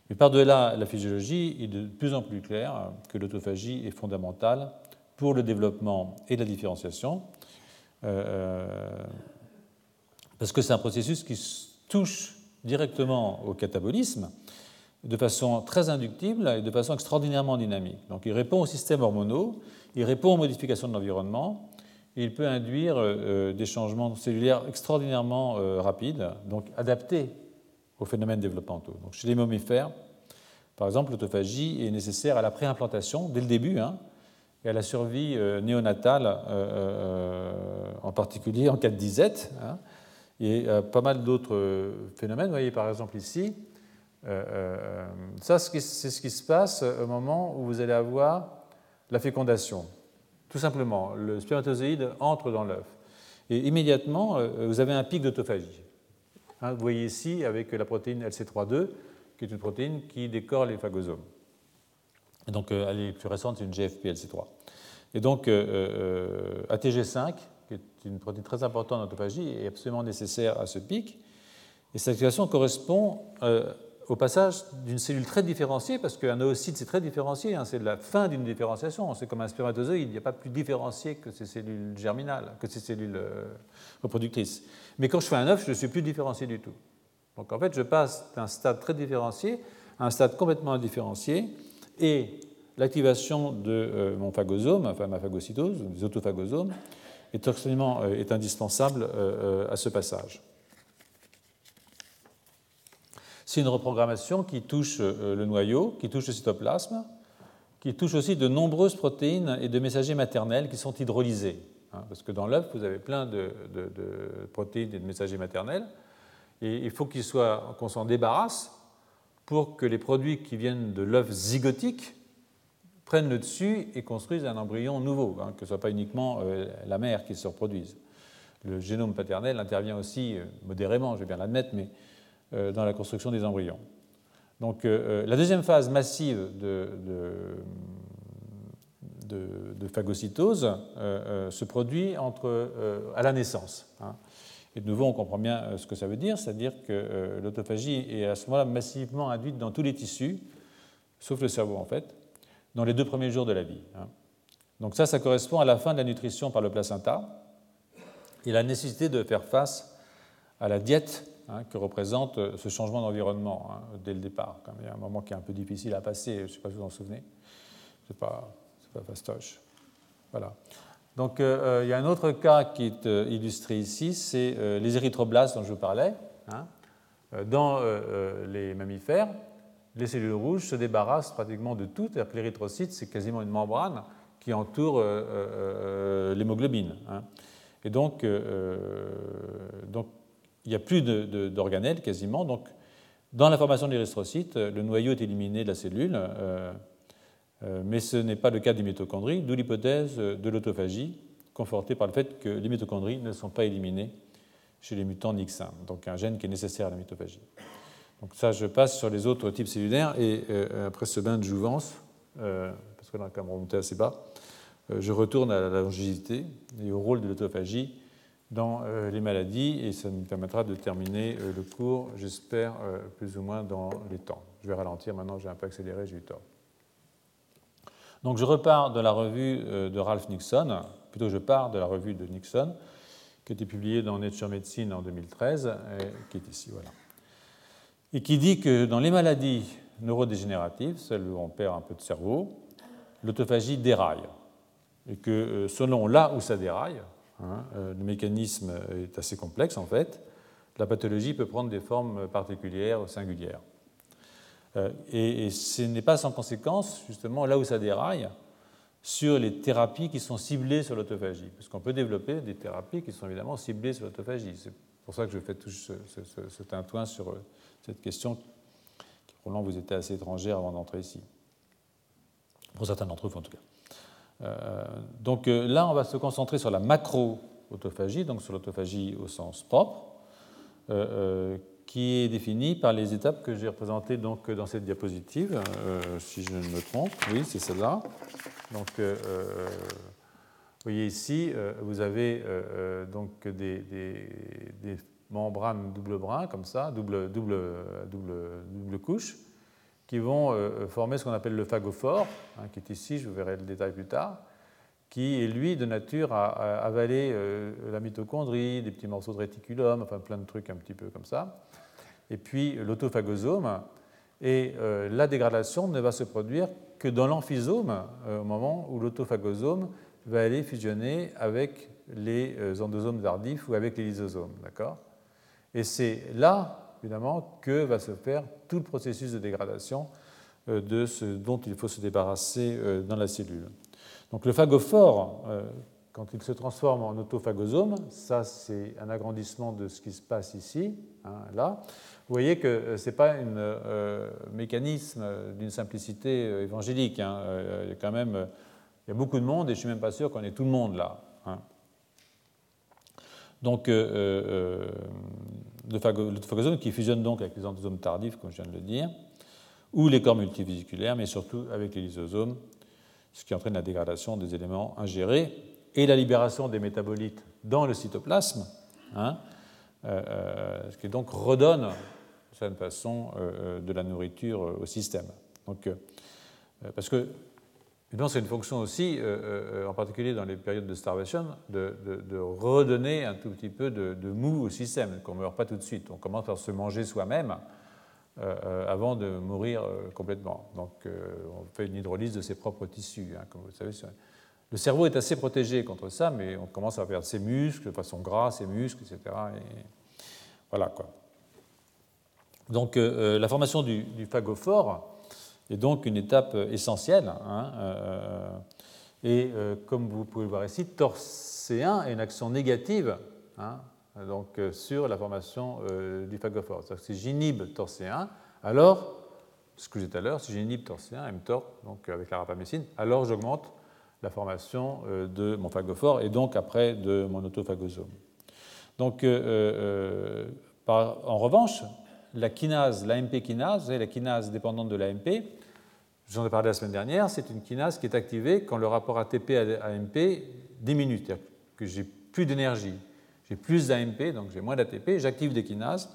Mais par-delà la physiologie, il est de plus en plus clair que l'autophagie est fondamentale pour le développement et la différenciation, euh, euh, parce que c'est un processus qui touche directement au catabolisme de façon très inductible et de façon extraordinairement dynamique. Donc il répond aux systèmes hormonaux, il répond aux modifications de l'environnement, et il peut induire des changements cellulaires extraordinairement rapides, donc adaptés aux phénomènes développementaux. Donc, chez les mammifères, par exemple, l'autophagie est nécessaire à la préimplantation dès le début hein, et à la survie euh, néonatale, euh, euh, en particulier en cas de disette. Hein, et pas mal d'autres phénomènes. Vous voyez par exemple ici, ça c'est ce qui se passe au moment où vous allez avoir la fécondation. Tout simplement, le spermatozoïde entre dans l'œuf. Et immédiatement, vous avez un pic d'autophagie. Hein, vous voyez ici avec la protéine LC32, qui est une protéine qui décore les phagosomes. Et donc, euh, elle est plus récente, c'est une GFP-LC3. Et donc, euh, euh, ATG5, qui est une protéine très importante en autophagie, est absolument nécessaire à ce pic. Et cette situation correspond au passage d'une cellule très différenciée, parce qu'un oocyte, c'est très différencié, hein, c'est la fin d'une différenciation. C'est comme un spermatozoïde, il n'y a pas plus différencié que ces cellules germinales, que ces cellules reproductrices. Mais quand je fais un œuf, je ne suis plus différencié du tout. Donc en fait, je passe d'un stade très différencié à un stade complètement indifférencié, et l'activation de euh, mon phagosome, enfin ma phagocytose, des autophagosomes, est, euh, est indispensable euh, à ce passage. C'est une reprogrammation qui touche le noyau, qui touche le cytoplasme, qui touche aussi de nombreuses protéines et de messagers maternels qui sont hydrolysés. Hein, parce que dans l'œuf, vous avez plein de, protéines et de messagers maternels, et il faut qu'on s'en débarrasse pour que les produits qui viennent de l'œuf zygotique prennent le dessus et construisent un embryon nouveau, hein, que ce ne soit pas uniquement euh, la mère qui se reproduise. Le génome paternel intervient aussi euh, modérément, je vais bien l'admettre, mais euh, dans la construction des embryons. Donc la deuxième phase massive de de, phagocytose euh, euh, se produit entre, euh, à la naissance. Hein. Et de nouveau, on comprend bien ce que ça veut dire, c'est-à-dire que l'autophagie est à ce moment-là massivement induite dans tous les tissus, sauf le cerveau en fait, dans les deux premiers jours de la vie. Hein. Donc ça, ça correspond à la fin de la nutrition par le placenta et la nécessité de faire face à la diète hein, que représente ce changement d'environnement dès le départ. il y a un moment qui est un peu difficile à passer, je ne sais pas si vous en souvenez. C'est pas fastoche. Voilà. Donc euh, euh, il y a un autre cas qui est euh, illustré ici, c'est les érythroblastes dont je vous parlais. Hein. Dans les mammifères, les cellules rouges se débarrassent pratiquement de tout, c'est-à-dire que l'érythrocyte, c'est quasiment une membrane qui entoure l'hémoglobine. Hein. Et donc, donc, il n'y a plus d'organelles quasiment. Donc, dans la formation de l'érythrocyte, le noyau est éliminé de la cellule. Euh, mais ce n'est pas le cas des mitochondries, d'où l'hypothèse de l'autophagie, confortée par le fait que les mitochondries ne sont pas éliminées chez les mutants NIX1, donc un gène qui est nécessaire à la mitophagie. Donc ça, je passe sur les autres types cellulaires et après ce bain de jouvence, parce qu'on a quand même assez bas, je retourne à la longévité et au rôle de l'autophagie dans les maladies et ça nous permettra de terminer le cours, j'espère, plus ou moins dans les temps. Je vais ralentir maintenant, j'ai un peu accéléré, j'ai eu tort. Donc je repars de la revue euh, de Ralph Nixon, plutôt je pars de la revue de Nixon, qui a été publiée dans Nature Medicine en 2013, et qui est ici, voilà. Et qui dit que dans les maladies neurodégénératives, celles où on perd un peu de cerveau, l'autophagie déraille. Et que euh, selon là où ça déraille, euh, le mécanisme est assez complexe en fait, la pathologie peut prendre des formes particulières singulières. Euh, et, ce n'est pas sans conséquence, justement, là où ça déraille, sur les thérapies qui sont ciblées sur l'autophagie. Parce qu'on peut développer des thérapies qui sont évidemment ciblées sur l'autophagie. C'est pour ça que je fais tout ce, ce, tintouin sur euh, cette question qui, probablement, vous était assez étrangère avant d'entrer ici. Pour certains d'entre vous, en tout cas. Euh, donc là, on va se concentrer sur la macro-autophagie, donc sur l'autophagie au sens propre, qui est définie par les étapes que j'ai représentées donc dans cette diapositive, euh, si je ne me trompe. Oui, c'est celle-là. Donc, euh, euh, vous voyez ici, vous avez donc des, des, membranes double brin, comme ça, double, double, double, double couche, qui vont former ce qu'on appelle le phagophore, hein, qui est ici, je vous verrai le détail plus tard, qui est lui de nature à, avaler la mitochondrie, des petits morceaux de réticulum, enfin plein de trucs un petit peu comme ça et puis l'autophagosome. Et euh, la dégradation ne va se produire que dans l'amphysome, euh, au moment où l'autophagosome va aller fusionner avec les euh, endosomes tardifs ou avec les lysosomes. Et c'est là, que va se faire tout le processus de dégradation de ce dont il faut se débarrasser dans la cellule. Donc le phagophore, quand il se transforme en autophagosome, ça c'est un agrandissement de ce qui se passe ici, hein, là, vous voyez que euh, ce n'est pas un euh, mécanisme d'une simplicité euh, évangélique. Hein. Il y a quand même il y a beaucoup de monde et je ne suis même pas sûr qu'on ait tout le monde là. Hein. Donc, le phagosome qui fusionne donc avec les endosomes tardifs, comme je viens de le dire, ou les corps multivésiculaires, mais surtout avec les lysosomes, ce qui entraîne la dégradation des éléments ingérés et la libération des métabolites dans le cytoplasme, hein, ce qui donc redonne certaine façon euh, de la nourriture euh, au système. Donc, euh, parce que c'est une fonction aussi, en particulier dans les périodes de starvation, de, redonner un tout petit peu de, mou au système, qu'on ne meurt pas tout de suite. On commence par se manger soi-même avant de mourir complètement. Donc on fait une hydrolyse de ses propres tissus. Hein, comme vous savez, le cerveau est assez protégé contre ça, mais on commence à perdre ses muscles de façon grasse, ses muscles, etc. Et voilà quoi. Donc euh, euh, la formation du, phagophore est donc une étape euh, essentielle. Hein, et comme vous pouvez le voir ici, TORC1 a une action négative hein, donc, sur la formation du phagophore. C'est-à-dire que si j'inhibe TORC1, alors, ce que j'ai tout à l'heure, si j'inhibe TORC1, mTOR, donc avec la rapamycine, alors j'augmente la formation de mon phagophore et donc après de mon autophagosome. Donc, en revanche, la kinase, l'AMP kinase, la kinase dépendante de l'AMP, j'en ai parlé la semaine dernière, c'est une kinase qui est activée quand le rapport ATP à AMP diminue, c'est-à-dire que j'ai plus d'énergie, j'ai plus d'AMP, donc j'ai moins d'ATP, j'active des kinases,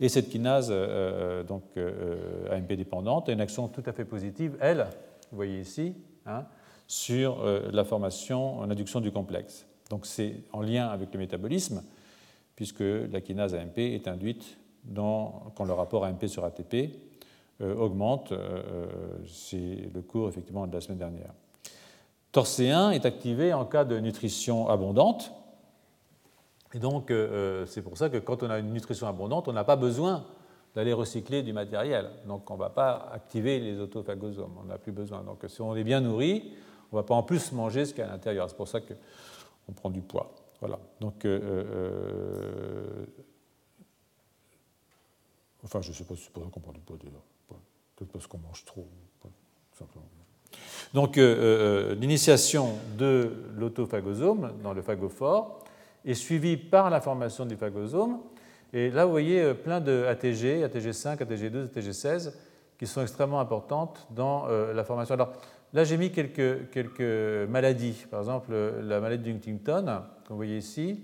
et cette kinase, euh, euh, donc euh, AMP dépendante, a une action tout à fait positive, elle, vous voyez ici, hein, sur la formation, l'induction du complexe. Donc c'est en lien avec le métabolisme, puisque la kinase AMP est induite quand le rapport AMP sur ATP euh, augmente. Euh, euh, c'est le cours effectivement de la semaine dernière. TORC1 est activé en cas de nutrition abondante. Et donc, c'est pour ça que quand on a une nutrition abondante, on n'a pas besoin d'aller recycler du matériel. Donc, on ne va pas activer les autophagosomes. On n'a plus besoin. Donc, si on est bien nourri, on ne va pas en plus manger ce qu'il y a à l'intérieur. C'est pour ça qu'on prend du poids. Voilà. Donc, Enfin, je ne sais pas ça qu'on prend du poids d'ailleurs. Peut-être parce qu'on mange trop. Donc, euh, euh, l'initiation de l'autophagosome dans le phagophore est suivie par la formation du phagosome, Et là, vous voyez plein de ATG, ATG5, ATG2, ATG16, qui sont extrêmement importantes dans la formation. Alors, là, j'ai mis quelques, quelques maladies. Par exemple, la maladie d'Huntington, que vous voyez ici,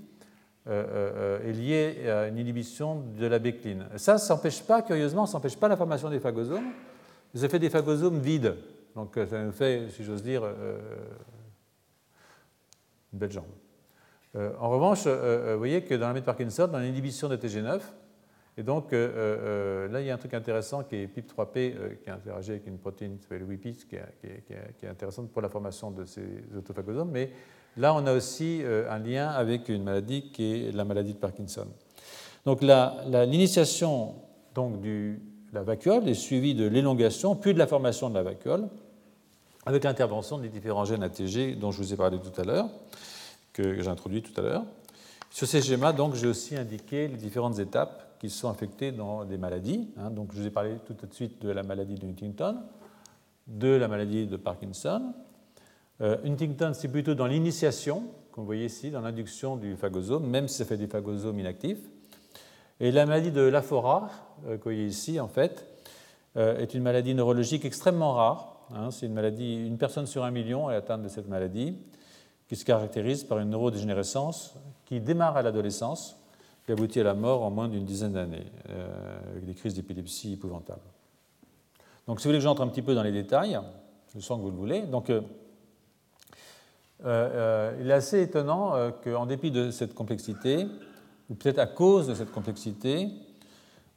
est liée à une inhibition de la bécline. Ça, ça n'empêche pas, curieusement, ça n'empêche pas la formation des phagosomes. Ça fait des phagosomes vides. Donc ça nous fait, si j'ose dire, une belle jambe. Euh, en revanche, euh, euh, vous voyez que dans la maladie de Parkinson, on a une inhibition de TG9. Et donc là, il y a un truc intéressant qui est PIP3P qui interagit avec une protéine qui s'appelle WIPIS, qui, est intéressante pour la formation de ces autophagosomes. Mais là, on a aussi un lien avec une maladie qui est la maladie de Parkinson. Donc l'initiation donc, de la vacuole est suivie de l'élongation, puis de la formation de la vacuole, avec l'intervention des différents gènes ATG dont je vous ai parlé tout à l'heure que j'ai introduit tout à l'heure. Sur ces schémas, donc, j'ai aussi indiqué les différentes étapes qui sont affectées dans des maladies. Hein. Donc, je vous ai parlé tout de suite de la maladie de Huntington, de la maladie de Parkinson. Euh, Huntington, c'est plutôt dans l'initiation, comme vous voyez ici, dans l'induction du phagosome, même si ça fait des phagosomes inactifs. Et la maladie de Lafora, euh, que vous voyez ici, en fait, euh, est une maladie neurologique extrêmement rare. Hein. c'est une maladie, une personne sur un million est atteinte de cette maladie qui se caractérise par une neurodégénérescence qui démarre à l'adolescence et aboutit à la mort en moins d'une dizaine d'années, euh, avec des crises d'épilepsie épouvantables. Donc, si vous voulez que j'entre un petit peu dans les détails, je sens que vous le voulez. Donc, euh, euh, il est assez étonnant qu'en dépit de cette complexité, ou peut-être à cause de cette complexité,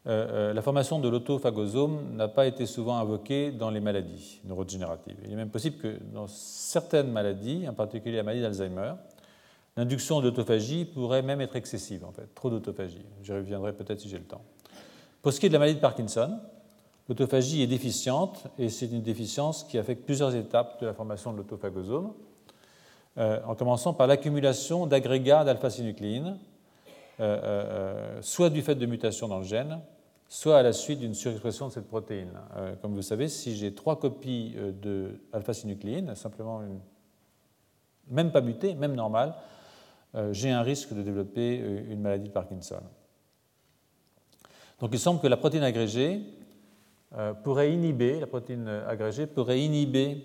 euh, euh, la formation de l'autophagosome n'a pas été souvent invoquée dans les maladies neurodégénératives. Il est même possible que dans certaines maladies, en particulier la maladie d'Alzheimer, l'induction d'autophagie pourrait même être excessive, en fait, trop d'autophagie. J'y reviendrai peut-être si j'ai le temps. Pour ce qui est de la maladie de Parkinson, l'autophagie est déficiente et c'est une déficience qui affecte plusieurs étapes de la formation de l'autophagosome, euh, en commençant par l'accumulation d'agrégats d'alpha-synucléine, soit du fait de mutations dans le gène, soit à la suite d'une surexpression de cette protéine. Euh, comme vous savez, si j'ai trois copies euh, de alpha-synucléine, simplement même pas mutée, même normale, euh, j'ai un risque de développer une maladie de Parkinson. Donc il semble que la protéine agrégée pourrait inhiber, la protéine agrégée pourrait inhiber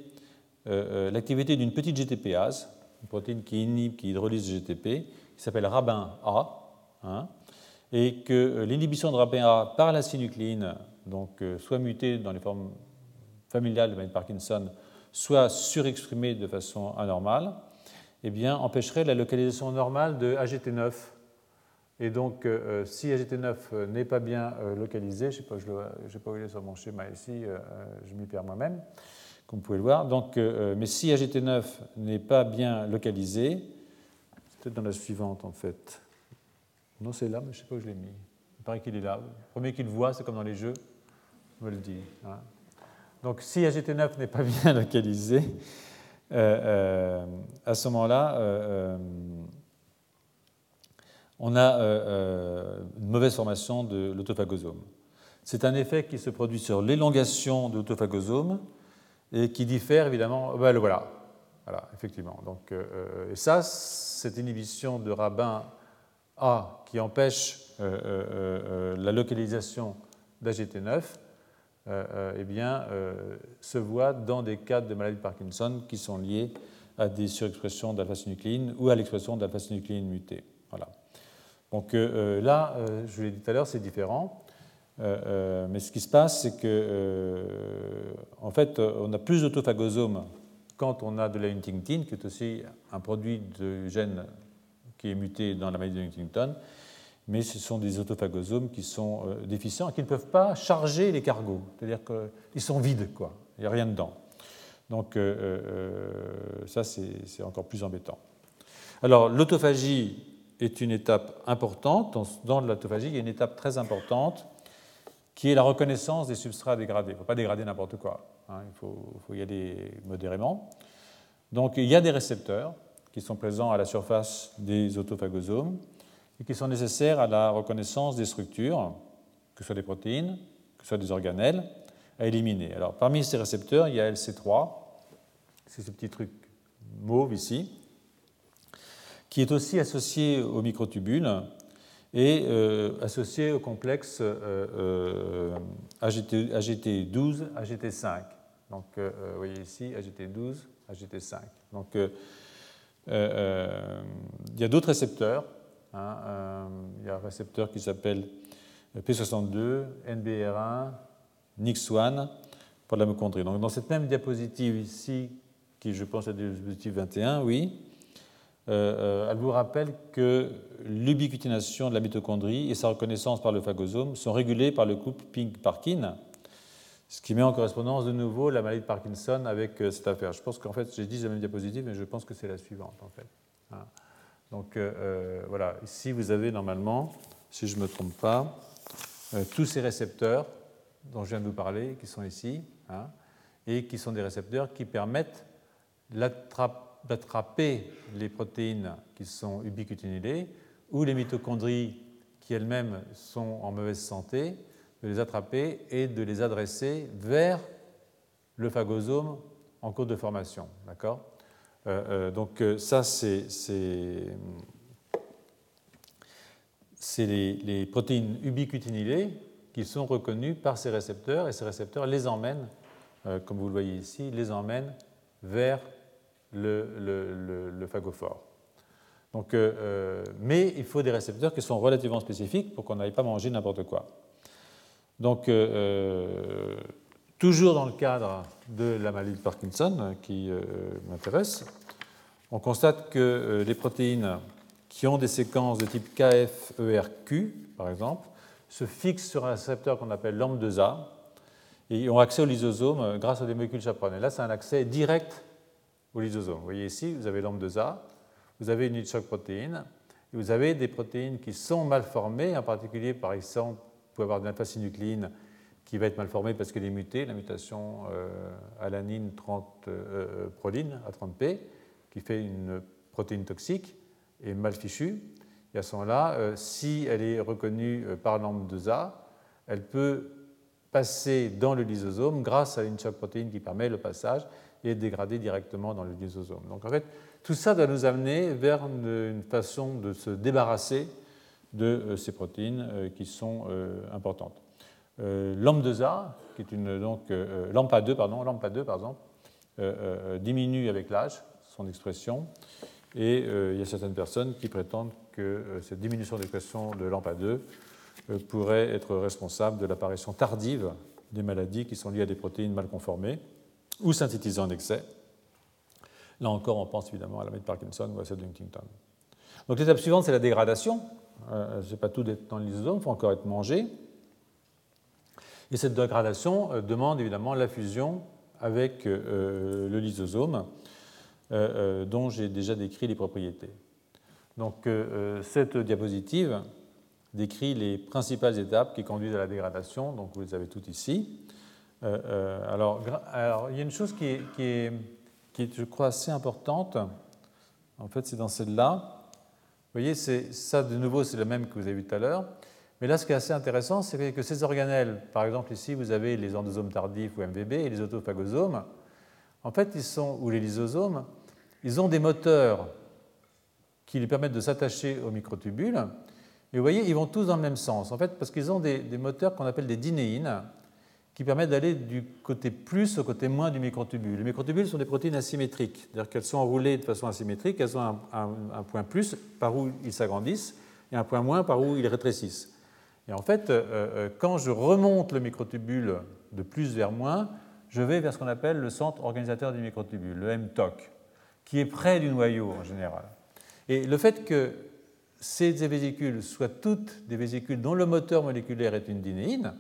l'activité d'une petite GTPase, une protéine qui inhibe, qui hydrolyse GTP, qui s'appelle Rabin A. Hein, et que euh, l'inhibition de RAPA par la synucléine, donc euh, soit mutée dans les formes familiales de Parkinson, soit surexprimée de façon anormale, eh bien, empêcherait la localisation normale de AGT9. Et donc, euh, si AGT9 n'est pas bien localisé, je ne sais pas, n'ai pas vu sur mon schéma ici, je m'y perds moi-même, comme vous pouvez le voir. Donc, mais si AGT9 n'est pas bien localisé, peut-être dans la suivante en fait. Non, c'est là, mais je ne sais pas où je l'ai mis. Il paraît qu'il est là. Le premier qu'il voit, c'est comme dans les jeux, on me le dit. Hein. Donc, si AGT9 n'est pas bien localisé, euh, euh, à ce moment-là, euh, on a une mauvaise formation de l'autophagosome. C'est un effet qui se produit sur l'élongation de l'autophagosome et qui diffère évidemment. Ben, voilà, voilà, effectivement. Donc, et ça, cette inhibition de rabbin a qui empêche euh, euh, euh, la localisation d'AGT9 eh bien, se voit dans des cas de maladie de Parkinson qui sont liés à des surexpressions d'alpha-synucléine ou à l'expression d'alpha-synucléine mutée. Voilà. Donc là, je vous l'ai dit tout à l'heure, c'est différent. Mais ce qui se passe, c'est que, en fait, on a plus d'autophagosomes quand on a de la huntington, qui est aussi un produit de gène qui est muté dans la maladie de Huntington, mais ce sont des autophagosomes qui sont euh, déficients et qui ne peuvent pas charger les cargos, c'est-à-dire qu'ils sont vides, quoi. il n'y a rien dedans. Donc euh, euh, ça, c'est encore plus embêtant. Alors l'autophagie est une étape importante. Dans l'autophagie, il y a une étape très importante qui est la reconnaissance des substrats dégradés. Il ne faut pas dégrader n'importe quoi, hein. il faut, y aller modérément. Donc il y a des récepteurs qui sont présents à la surface des autophagosomes et qui sont nécessaires à la reconnaissance des structures, que ce soit des protéines, que ce soit des organelles, à éliminer. Alors, parmi ces récepteurs, il y a LC3, c'est ce petit truc mauve ici, qui est aussi associé aux microtubules et associé au complexe AGT, 12 AGT5. Donc, vous voyez ici AGT12, AGT5. Donc, il y a d'autres récepteurs. Hein, il y a un récepteur qui s'appelle P62, NBR1, NIX1 pour la mitochondrie. Donc, dans cette même diapositive ici, qui je pense est la diapositive 21, oui, euh, euh, elle vous rappelle que l'ubiquitination de la mitochondrie et sa reconnaissance par le phagosome sont régulées par le couple Pink-Parkin, ce qui met en correspondance de nouveau la maladie de Parkinson avec euh, cette affaire. Je pense qu'en fait, j'ai dit la même diapositive, mais je pense que c'est la suivante en fait. Hein. Donc voilà, ici vous avez normalement, si je ne me trompe pas, tous ces récepteurs dont je viens de vous parler, qui sont ici, hein, et qui sont des récepteurs qui permettent d'attraper les protéines qui sont ubiquitinylées ou les mitochondries qui elles-mêmes sont en mauvaise santé, de les attraper et de les adresser vers le phagosome en cours de formation. Euh, euh, Donc euh, ça, c'est les, les, protéines ubiquitinylées qui sont reconnues par ces récepteurs et ces récepteurs les emmènent, comme vous le voyez ici, les emmènent vers le, phagophore. Donc, euh, euh, mais il faut des récepteurs qui sont relativement spécifiques pour qu'on n'aille pas manger n'importe quoi. Donc, euh, toujours dans le cadre de la maladie de Parkinson qui m'intéresse, on constate que les protéines qui ont des séquences de type KFERQ, par exemple, se fixent sur un récepteur qu'on appelle LAMP2A et ont accès au lysosome grâce à des molécules chaperones. Et là, c'est un accès direct Vous voyez ici, vous avez l'ambre de A, vous avez une choc protéine, vous avez des protéines qui sont mal formées, en particulier, par exemple, vous pouvez avoir une alpha qui va être mal formée parce qu'elle est mutée, la mutation euh, alanine 30 euh, euh, proline, A30P, qui fait une protéine toxique et mal fichue. Et à ce moment-là, si elle est reconnue par l'ambre 2A, elle peut passer dans le lysosome grâce à une choc protéine qui permet le passage et dégradé directement dans le lysosome. Donc en fait, tout ça doit nous amener vers une, façon de se débarrasser de euh, ces protéines euh, qui sont euh, importantes. L'AMP2A, qui est une donc LAMPA2 pardon, LAMPA2 par exemple, diminue avec l'âge son expression et il y a certaines personnes qui prétendent que cette diminution d'expression de LAMPA2 pourrait être responsable de l'apparition tardive des maladies qui sont liées à des protéines mal conformées ou synthétisé en excès. Là encore, on pense évidemment à la de Parkinson ou à celle de Huntington. Donc l'étape suivante, c'est la dégradation. Euh, je ne sais pas tout d'être dans le lysosome, il faut encore être mangé. Et cette dégradation euh, demande évidemment la fusion avec euh, le lysosome, dont j'ai déjà décrit les propriétés. Donc cette diapositive décrit les principales étapes qui conduisent à la dégradation, donc vous les avez toutes ici. Euh, euh, alors, alors, il y a une chose qui est, qui est, qui je crois, assez importante. En fait, c'est dans celle-là. Vous voyez, ça, de nouveau, c'est le même que vous avez vu tout à l'heure. Mais là, ce qui est assez intéressant, c'est que ces organelles, par exemple ici, vous avez les endosomes tardifs ou MVB et les autophagosomes, en fait, ils sont, ou les lysosomes, ils ont des moteurs qui lui permettent de s'attacher aux microtubules. Et vous voyez, ils vont tous dans le même sens, en fait, parce qu'ils ont des, des moteurs qu'on appelle des dinéines, qui permettent d'aller du côté plus au côté moins du microtubule. Les microtubules sont des protéines asymétriques, c'est-à-dire qu'elles sont enroulées de façon asymétrique, elles ont un, point plus par où ils s'agrandissent et un point moins par où ils rétrécissent. Et en fait, euh, euh, quand je remonte le microtubule de plus vers moins, je vais vers ce qu'on appelle le centre organisateur du microtubule, le MTOC, qui est près du noyau en général. Et le fait que ces vésicules soient toutes des vésicules dont le moteur moléculaire est une dinéine,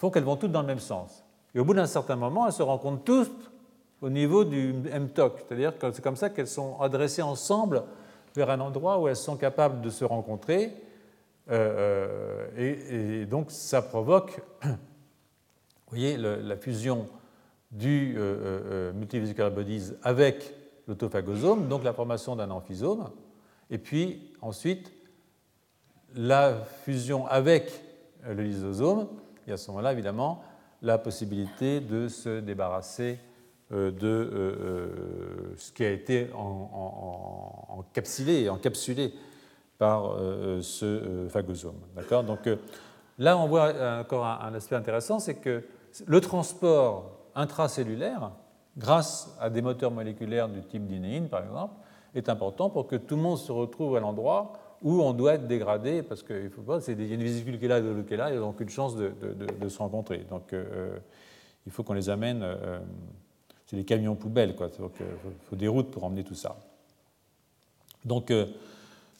font qu'elles vont toutes dans le même sens. Et au bout d'un certain moment, elles se rencontrent toutes au niveau du MTOC, c'est-à-dire que c'est comme ça qu'elles sont adressées ensemble vers un endroit où elles sont capables de se rencontrer. Euh, euh, et, donc ça provoque, vous voyez, la fusion du euh, euh bodies avec l'autophagosome, donc la formation d'un amphysome, et puis ensuite la fusion avec le lysosome à ce moment-là, évidemment, la possibilité de se débarrasser euh, de euh, euh, ce qui a été encapsulé, encapsulé par ce phagosome. D'accord? Donc là, on voit encore un aspect intéressant, c'est que le transport intracellulaire, grâce à des moteurs moléculaires du type d'inéine, par exemple, est important pour que tout le monde se retrouve à l'endroit où on doit être dégradé, parce qu'il faut pas, c'est a une vésicule qui est là l'autre qui est là, ils n'ont aucune chance de, se rencontrer. Donc euh, il faut qu'on les amène, euh, c'est des camions poubelles, quoi. Il faut des routes pour emmener tout ça. Donc euh,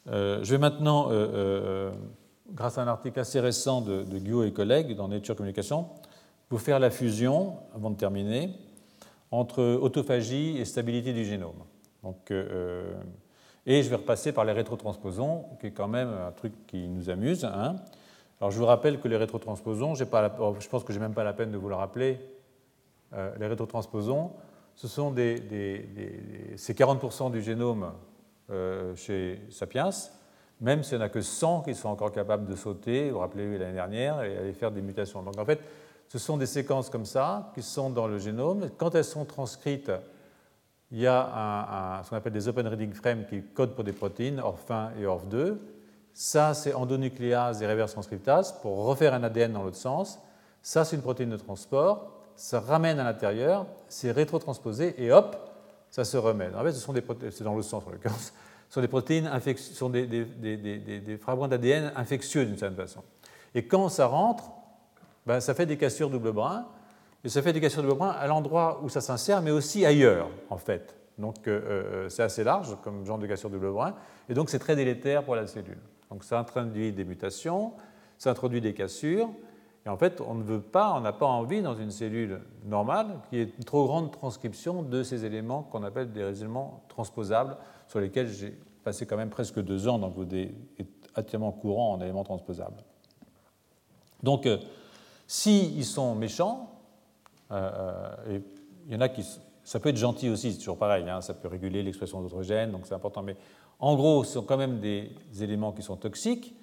je vais maintenant, grâce à un article assez récent de, de Guillaume et collègues dans Nature Communication, vous faire la fusion, avant de terminer, entre autophagie et stabilité du génome. Donc, euh, et je vais repasser par les rétrotransposons, qui est quand même un truc qui nous amuse. Hein. Alors je vous rappelle que les rétrotransposons, oh, je pense que je n'ai même pas la peine de vous le rappeler, euh, les rétrotransposons, ce sont c'est 40% du génome euh, chez Sapiens, même s'il n'y en a que 100 qui sont encore capables de sauter, vous vous rappelez l'année dernière, et aller faire des mutations. Donc en fait, ce sont des séquences comme ça qui sont dans le génome. Quand elles sont transcrites il y a ce qu'on appelle des open reading frames qui codent pour des protéines, ORF1 et ORF2. Ça, c'est endonucléase et reverse transcriptase pour refaire un ADN dans l'autre sens. Ça, c'est une protéine de transport. Ça ramène à l'intérieur, c'est rétrotransposé et hop, ça se remet. En fait, ce sont des c'est dans le sens en l'occurrence, ce sont des protéines sont des, des, des, des fragments d'ADN infectieux d'une certaine façon. Et quand ça rentre, ben, ça fait des cassures double brin et ça fait des cassures de brin à l'endroit où ça s'insère, mais aussi ailleurs, en fait. Donc euh, euh, c'est assez large comme genre de cassure de brin, et donc c'est très délétère pour la cellule. Donc ça introduit des mutations, ça introduit des cassures, et en fait on ne veut pas, on n'a pas envie dans une cellule normale qu'il y ait une trop grande transcription de ces éléments qu'on appelle des éléments transposables, sur lesquels j'ai passé quand même presque deux ans, donc êtes entièrement courant en éléments transposables. Donc euh, s'ils sont méchants, et il y en a qui. Ça peut être gentil aussi, c'est toujours pareil, hein, ça peut réguler l'expression d'autres gènes, donc c'est important. Mais en gros, ce sont quand même des éléments qui sont toxiques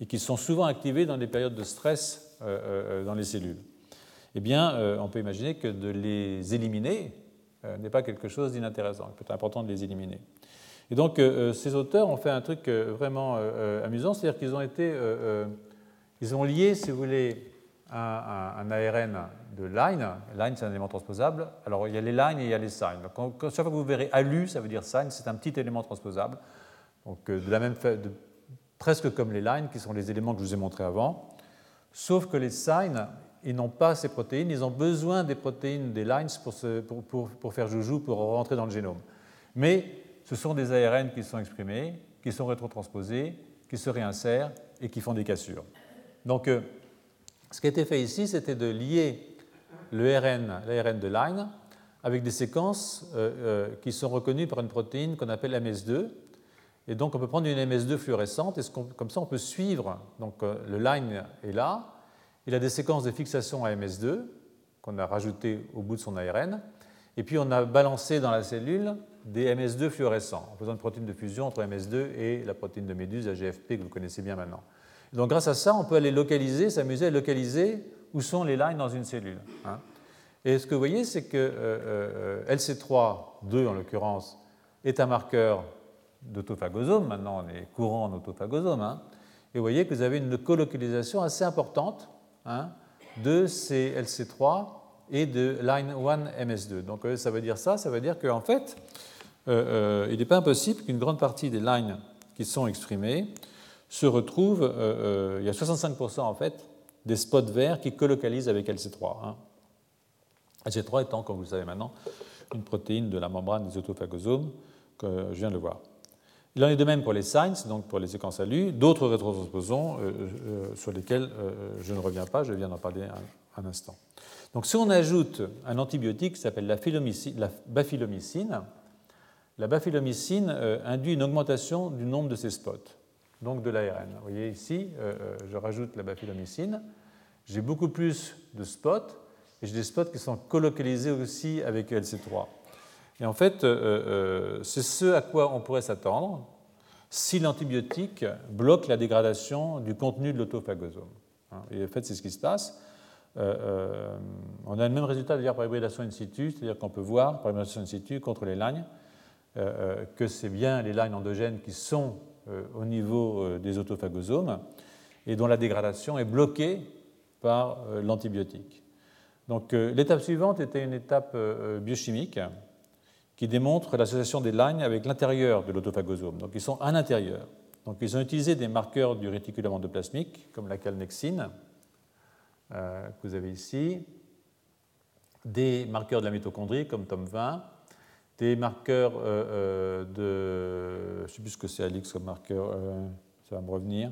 et qui sont souvent activés dans des périodes de stress euh, dans les cellules. Eh bien, on peut imaginer que de les éliminer n'est pas quelque chose d'inintéressant. Il peut être important de les éliminer. Et donc, ces auteurs ont fait un truc vraiment amusant, c'est-à-dire qu'ils ont été, ils ont lié, si vous voulez, un, ARN de line. Line, c'est un élément transposable. Alors, il y a les lines et il y a les signes. Chaque fois que vous verrez ALU, ça veut dire sign, c'est un petit élément transposable. Donc, euh, de la même presque comme les lines, qui sont les éléments que je vous ai montrés avant. Sauf que les signs, ils n'ont pas ces protéines. Ils ont besoin des protéines des lines pour, pour faire joujou, pour rentrer dans le génome. Mais ce sont des ARN qui sont exprimés, qui sont rétrotransposés, qui se réinsèrent et qui font des cassures. Donc, euh, ce qui a été fait ici, c'était de lier l'ARN de line avec des séquences euh, euh, qui sont reconnues par une protéine qu'on appelle MS2. Et donc on peut prendre une MS2 fluorescente et comme ça on peut suivre. Donc euh, le line est là, il a des séquences de fixation à MS2 qu'on a rajoutées au bout de son ARN. Et puis on a balancé dans la cellule des MS2 fluorescents en faisant une protéine de fusion entre MS2 et la protéine de méduse, la GFP, que vous connaissez bien maintenant. Donc grâce à ça, on peut aller localiser, s'amuser à localiser où sont les lignes dans une cellule. Hein. Et ce que vous voyez, c'est que euh, euh, LC3, 2 en l'occurrence, est un marqueur d'autophagosome. Maintenant, on est courant en autophagosome. Hein. Et vous voyez que vous avez une colocalisation assez importante hein, de ces LC3 et de line 1 MS2. Donc euh, ça veut dire ça, ça veut dire qu'en fait, il n'est pas impossible qu'une grande partie des lignes qui sont exprimées se retrouve, euh, euh, il y a 65% en fait des spots verts qui colocalisent avec LC3. Hein. LC3 étant, comme vous le savez maintenant, une protéine de la membrane des autophagosomes, que je viens de le voir. Il en est de même pour les signs, donc pour les séquences ALU, d'autres rétrotransposons euh, sur lesquels je ne reviens pas, je viens d'en parler un, un, instant. Donc si on ajoute un antibiotique qui s'appelle la, la, bafilomycine, la bafilomycine induit une augmentation du nombre de ces spots donc de l'ARN. Vous voyez ici, euh, euh, je rajoute la bafilomycine. J'ai beaucoup plus de spots et j'ai des spots qui sont colocalisés aussi avec LC3. Et en fait, euh, c'est ce à quoi on pourrait s'attendre si l'antibiotique bloque la dégradation du contenu de l'autophagosome. Hein, et en fait, c'est ce qui se passe. on a le même résultat d'ailleurs par hybridation in situ, c'est-à-dire qu'on peut voir par hybridation in situ contre les lignes que c'est bien les lignes endogènes qui sont au niveau des autophagosomes et dont la dégradation est bloquée par l'antibiotique. Donc l'étape suivante était une étape biochimique qui démontre l'association des lignes avec l'intérieur de l'autophagosome. Donc ils sont à l'intérieur. Donc ils ont utilisé des marqueurs du réticulum endoplasmique, comme la calnexine, euh, que vous avez ici, des marqueurs de la mitochondrie, comme TOM20, des marqueurs euh, euh, de. Je ne sais plus ce que c'est Alix comme marqueur, ça va me revenir.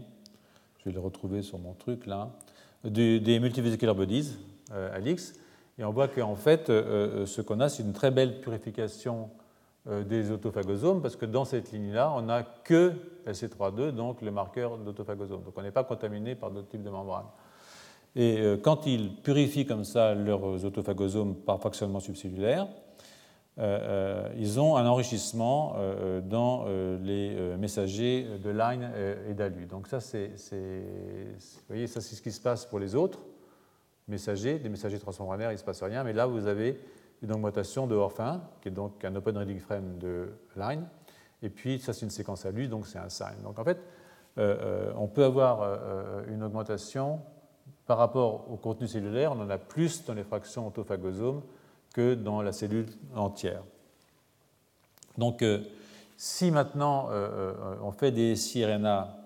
Je vais le retrouver sur mon truc là. des multivesicular bodies, Alix. Et on voit qu'en fait, ce qu'on a, c'est une très belle purification des autophagosomes, parce que dans cette ligne-là, on n'a que LC32, donc le marqueur d'autophagosome. Donc on n'est pas contaminé par d'autres types de membranes. Et euh, quand ils purifient comme ça leurs autophagosomes par fractionnement subcellulaire, euh, euh, ils ont un enrichissement dans les messagers de Line et d'ALU. Donc ça, c'est, voyez, ça c'est ce qui se passe pour les autres messagers, des messagers transmembranaires, il ne se passe rien. Mais là, vous avez une augmentation de ORF1, qui est donc un open reading frame de Line. Et puis, ça, c'est une séquence ALU, donc c'est un sign. Donc en fait, on peut avoir une augmentation par rapport au contenu cellulaire, on en a plus dans les fractions autophagosomes que dans la cellule entière. Donc, euh, si maintenant euh, euh, on fait des siRNA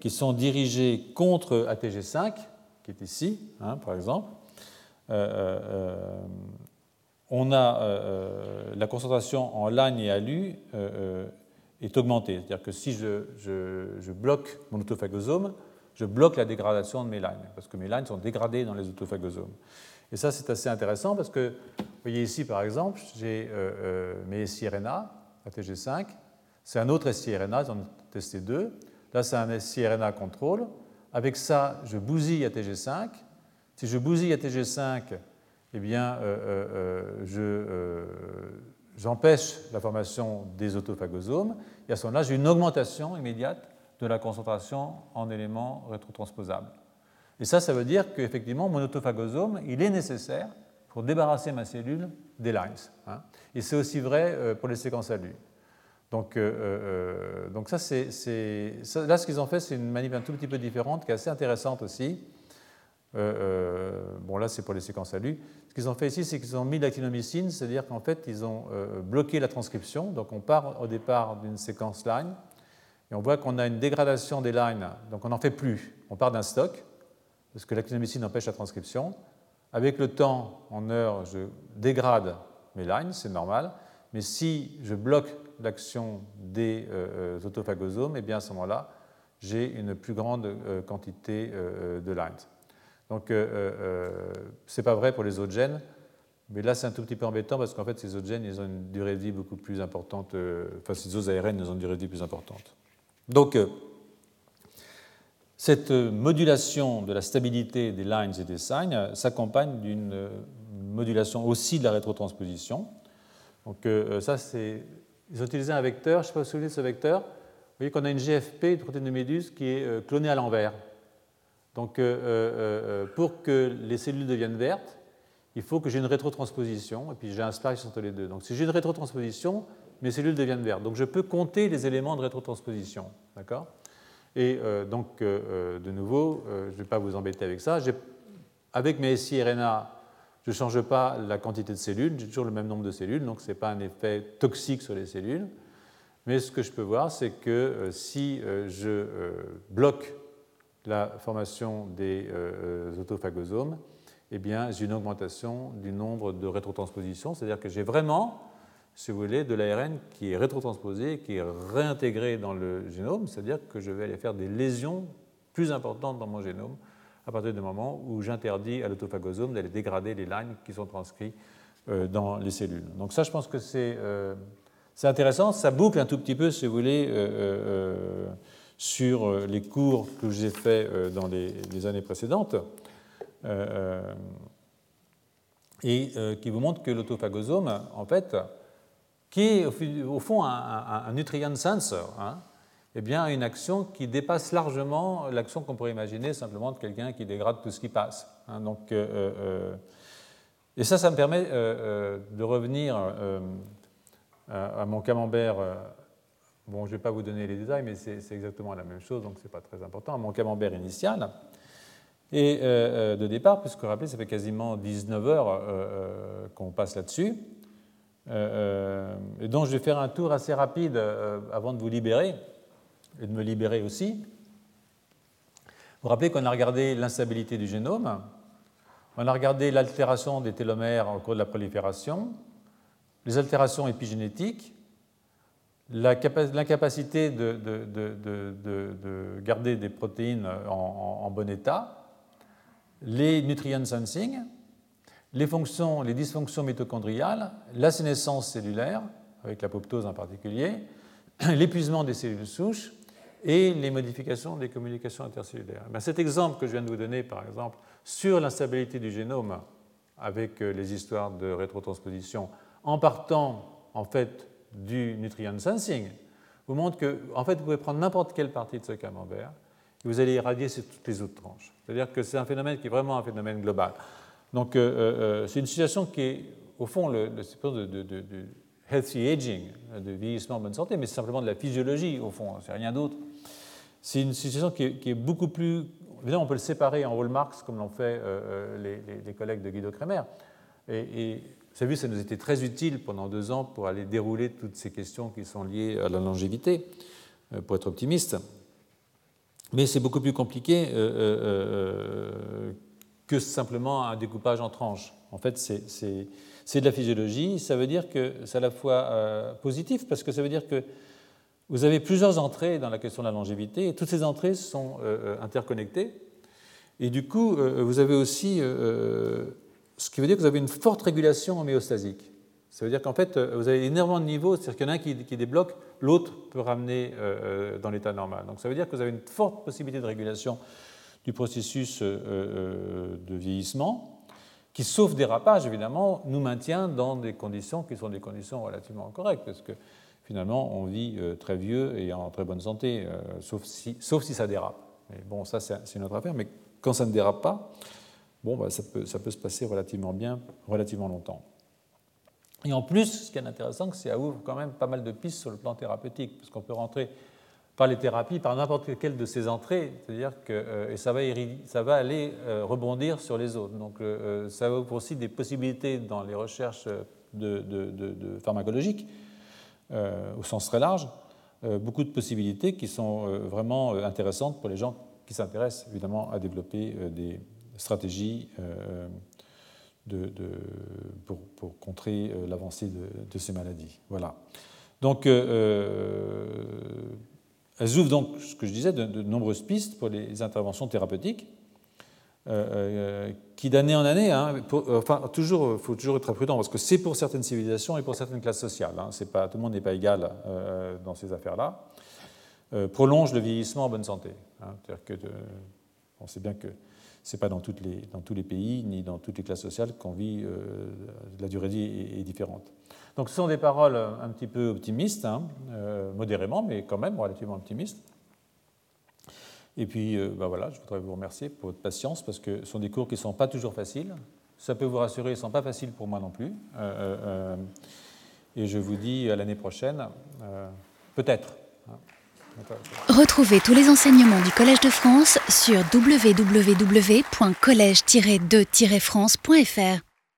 qui sont dirigés contre ATG5, qui est ici, hein, par exemple, on a la concentration en LAN et ALU est augmentée. C'est-à-dire que si je, je bloque mon autophagosome, je bloque la dégradation de mes lignes, parce que mes lignes sont dégradées dans les autophagosomes. Et ça, c'est assez intéressant parce que, vous voyez ici, par exemple, j'ai euh, euh, mes siRNA, ATG5, c'est un autre siRNA, j'en ai testé deux. Là, c'est un siRNA contrôle. Avec ça, je bousille ATG5. Si je bousille ATG5, eh bien, euh, j'empêche la formation des autophagosomes. Et à ce moment-là, j'ai une augmentation immédiate de la concentration en éléments rétrotransposables. Et ça, ça veut dire qu'effectivement, mon autophagosome, il est nécessaire pour débarrasser ma cellule des lines. Hein. Et c'est aussi vrai euh, pour les séquences ALU. Donc, euh, euh, donc ça, c'est, là, ce qu'ils ont fait, c'est une manip un tout petit peu différente, qui est assez intéressante aussi. bon, là, c'est pour les séquences ALU. Ce qu'ils ont fait ici, c'est qu'ils ont mis l'actinomycine, c'est-à-dire qu'en fait, ils ont bloqué la transcription. Donc, on part au départ d'une séquence line, et on voit qu'on a une dégradation des lines, donc on n'en fait plus. On part d'un stock, parce que l'actinomycine empêche la transcription. Avec le temps, en heure, je dégrade mes lines, c'est normal. Mais si je bloque l'action des euh, euh, autophagosomes, et eh bien à ce moment-là, j'ai une plus grande euh, quantité de lines. Donc, ce n'est pas vrai pour les autres gènes, mais là, c'est un tout petit peu embêtant parce qu'en fait, ces autres gènes, ils ont une durée de vie beaucoup plus importante, enfin, ces autres ARN, ils ont une durée de vie plus importante. Donc, cette modulation de la stabilité des lines et des signes s'accompagne d'une modulation aussi de la rétrotransposition. Donc, euh, ça, c'est. Ils ont utilisé un vecteur, je ne sais pas si vous vous souvenez de ce vecteur. Vous voyez qu'on a une GFP, une protéine de méduse, qui est euh, clonée à l'envers. Donc, pour que les cellules deviennent vertes, il faut que j'ai une rétrotransposition, et puis j'ai un splice entre les deux. Donc, si j'ai une rétrotransposition, mes cellules deviennent vertes. Donc je peux compter les éléments de rétrotransposition. D'accord? Et euh, donc, euh, euh, de nouveau, je ne vais pas vous embêter avec ça. Avec mes siRNA, je ne change pas la quantité de cellules, j'ai toujours le même nombre de cellules, donc ce n'est pas un effet toxique sur les cellules. Mais ce que je peux voir, c'est que si je bloque la formation des autophagosomes, eh j'ai une augmentation du nombre de rétrotranspositions, c'est-à-dire que j'ai vraiment si vous voulez, de l'ARN qui est rétrotransposé, qui est réintégré dans le génome, c'est-à-dire que je vais aller faire des lésions plus importantes dans mon génome à partir du moment où j'interdis à l'autophagosome d'aller dégrader les lignes qui sont transcrites euh, dans les cellules. Donc ça, je pense que euh, c'est intéressant. Ça boucle un tout petit peu, si vous voulez, euh, sur les cours que j'ai faits dans les, les, années précédentes et qui vous montre que l'autophagosome, en fait, qui est au fond un, nutrient sensor, hein, eh bien, une action qui dépasse largement l'action qu'on pourrait imaginer simplement de quelqu'un qui dégrade tout ce qui passe. Hein. donc, euh, euh, euh, et ça, ça me permet de revenir à mon camembert Bon, je ne vais pas vous donner les détails, mais c'est exactement la même chose, donc ce n'est pas très important. Mon camembert initial. Et de départ, puisque vous rappelez, ça fait quasiment 19 heures qu'on passe là-dessus. Et donc, je vais faire un tour assez rapide avant de vous libérer et de me libérer aussi. Vous vous rappelez qu'on a regardé l'instabilité du génome, on a regardé l'altération des télomères au cours de la prolifération, les altérations épigénétiques, l'incapacité de, garder des protéines en, bon état, les nutrient sensing, les, fonctions, les dysfonctions mitochondriales, la sénescence cellulaire, avec l'apoptose en particulier, l'épuisement des cellules souches et les modifications des communications intercellulaires. Ben, cet exemple que je viens de vous donner, par exemple, sur l'instabilité du génome avec euh, les histoires de rétrotransposition, en partant en fait du nutrient sensing, vous montre que en fait, vous pouvez prendre n'importe quelle partie de ce camembert et vous allez irradier sur toutes les autres tranches. C'est-à-dire que c'est un phénomène qui est vraiment un phénomène global. Donc euh, euh, c'est une situation qui est, au fond, le, le de, healthy aging, de vieillissement en bonne santé, mais c'est simplement de la physiologie, au fond, c'est rien d'autre. C'est une situation qui est, beaucoup plus. Évidemment, on peut le séparer en hallmarks, comme l'ont fait euh, euh, les, collègues de Guido Kremer. Et, vous avez vu, ça nous était très utile pendant deux ans pour aller dérouler toutes ces questions qui sont liées à la longévité, euh, pour être optimiste. Mais c'est beaucoup plus compliqué que simplement un découpage en tranches. En fait, c'est de la physiologie. Ça veut dire que c'est à la fois positif, parce que ça veut dire que vous avez plusieurs entrées dans la question de la longévité, et toutes ces entrées sont euh, euh, interconnectées. Et du coup, euh, vous avez aussi ce qui veut dire que vous avez une forte régulation homéostasique. Ça veut dire qu'en fait, vous avez énormément de niveaux, c'est-à-dire qu'il y en a un qui débloque, l'autre peut ramener dans l'état normal. Donc ça veut dire que vous avez une forte possibilité de régulation du processus de vieillissement, qui, sauf dérapage, évidemment, nous maintient dans des conditions qui sont des conditions relativement correctes, parce que finalement, on vit euh, très vieux et en très bonne santé, euh, sauf, si, sauf si ça dérape. Mais bon, ça, c'est une autre affaire. Mais quand ça ne dérape pas, bon, bah, ça, peut, ça peut se passer relativement bien, relativement longtemps. Et en plus, ce qui est intéressant, c'est que ça ouvre quand même pas mal de pistes sur le plan thérapeutique, parce qu'on peut rentrer par les thérapies, par n'importe quelle de ces entrées, c'est-à-dire que euh, et ça va, aller rebondir sur les autres. Donc ça ouvre aussi des possibilités dans les recherches pharmacologiques euh, au sens très large, euh, beaucoup de possibilités qui sont euh, vraiment intéressantes pour les gens qui s'intéressent évidemment à développer des stratégies pour, contrer l'avancée de, ces maladies. Voilà. Donc, elles ouvrent donc, ce que je disais, de, de nombreuses pistes pour les interventions thérapeutiques. Euh, qui d'année en année, hein, enfin toujours, faut toujours être très prudent parce que c'est pour certaines civilisations et pour certaines classes sociales. Hein, tout le monde n'est pas égal euh, dans ces affaires-là. Euh, prolonge le vieillissement en bonne santé. Hein, que on sait bien que c'est pas dans, tous les pays ni dans toutes les classes sociales qu'on vit la durée de vie est, différente. Donc ce sont des paroles un petit peu optimistes, modérément, mais quand même relativement optimistes. Et puis, euh, bah voilà, je voudrais vous remercier pour votre patience parce que ce sont des cours qui ne sont pas toujours faciles. Ça peut vous rassurer, ils ne sont pas faciles pour moi non plus. Euh, euh, et je vous dis à l'année prochaine, peut-être. Retrouvez tous les enseignements du Collège de France sur www.collège-2-france.fr.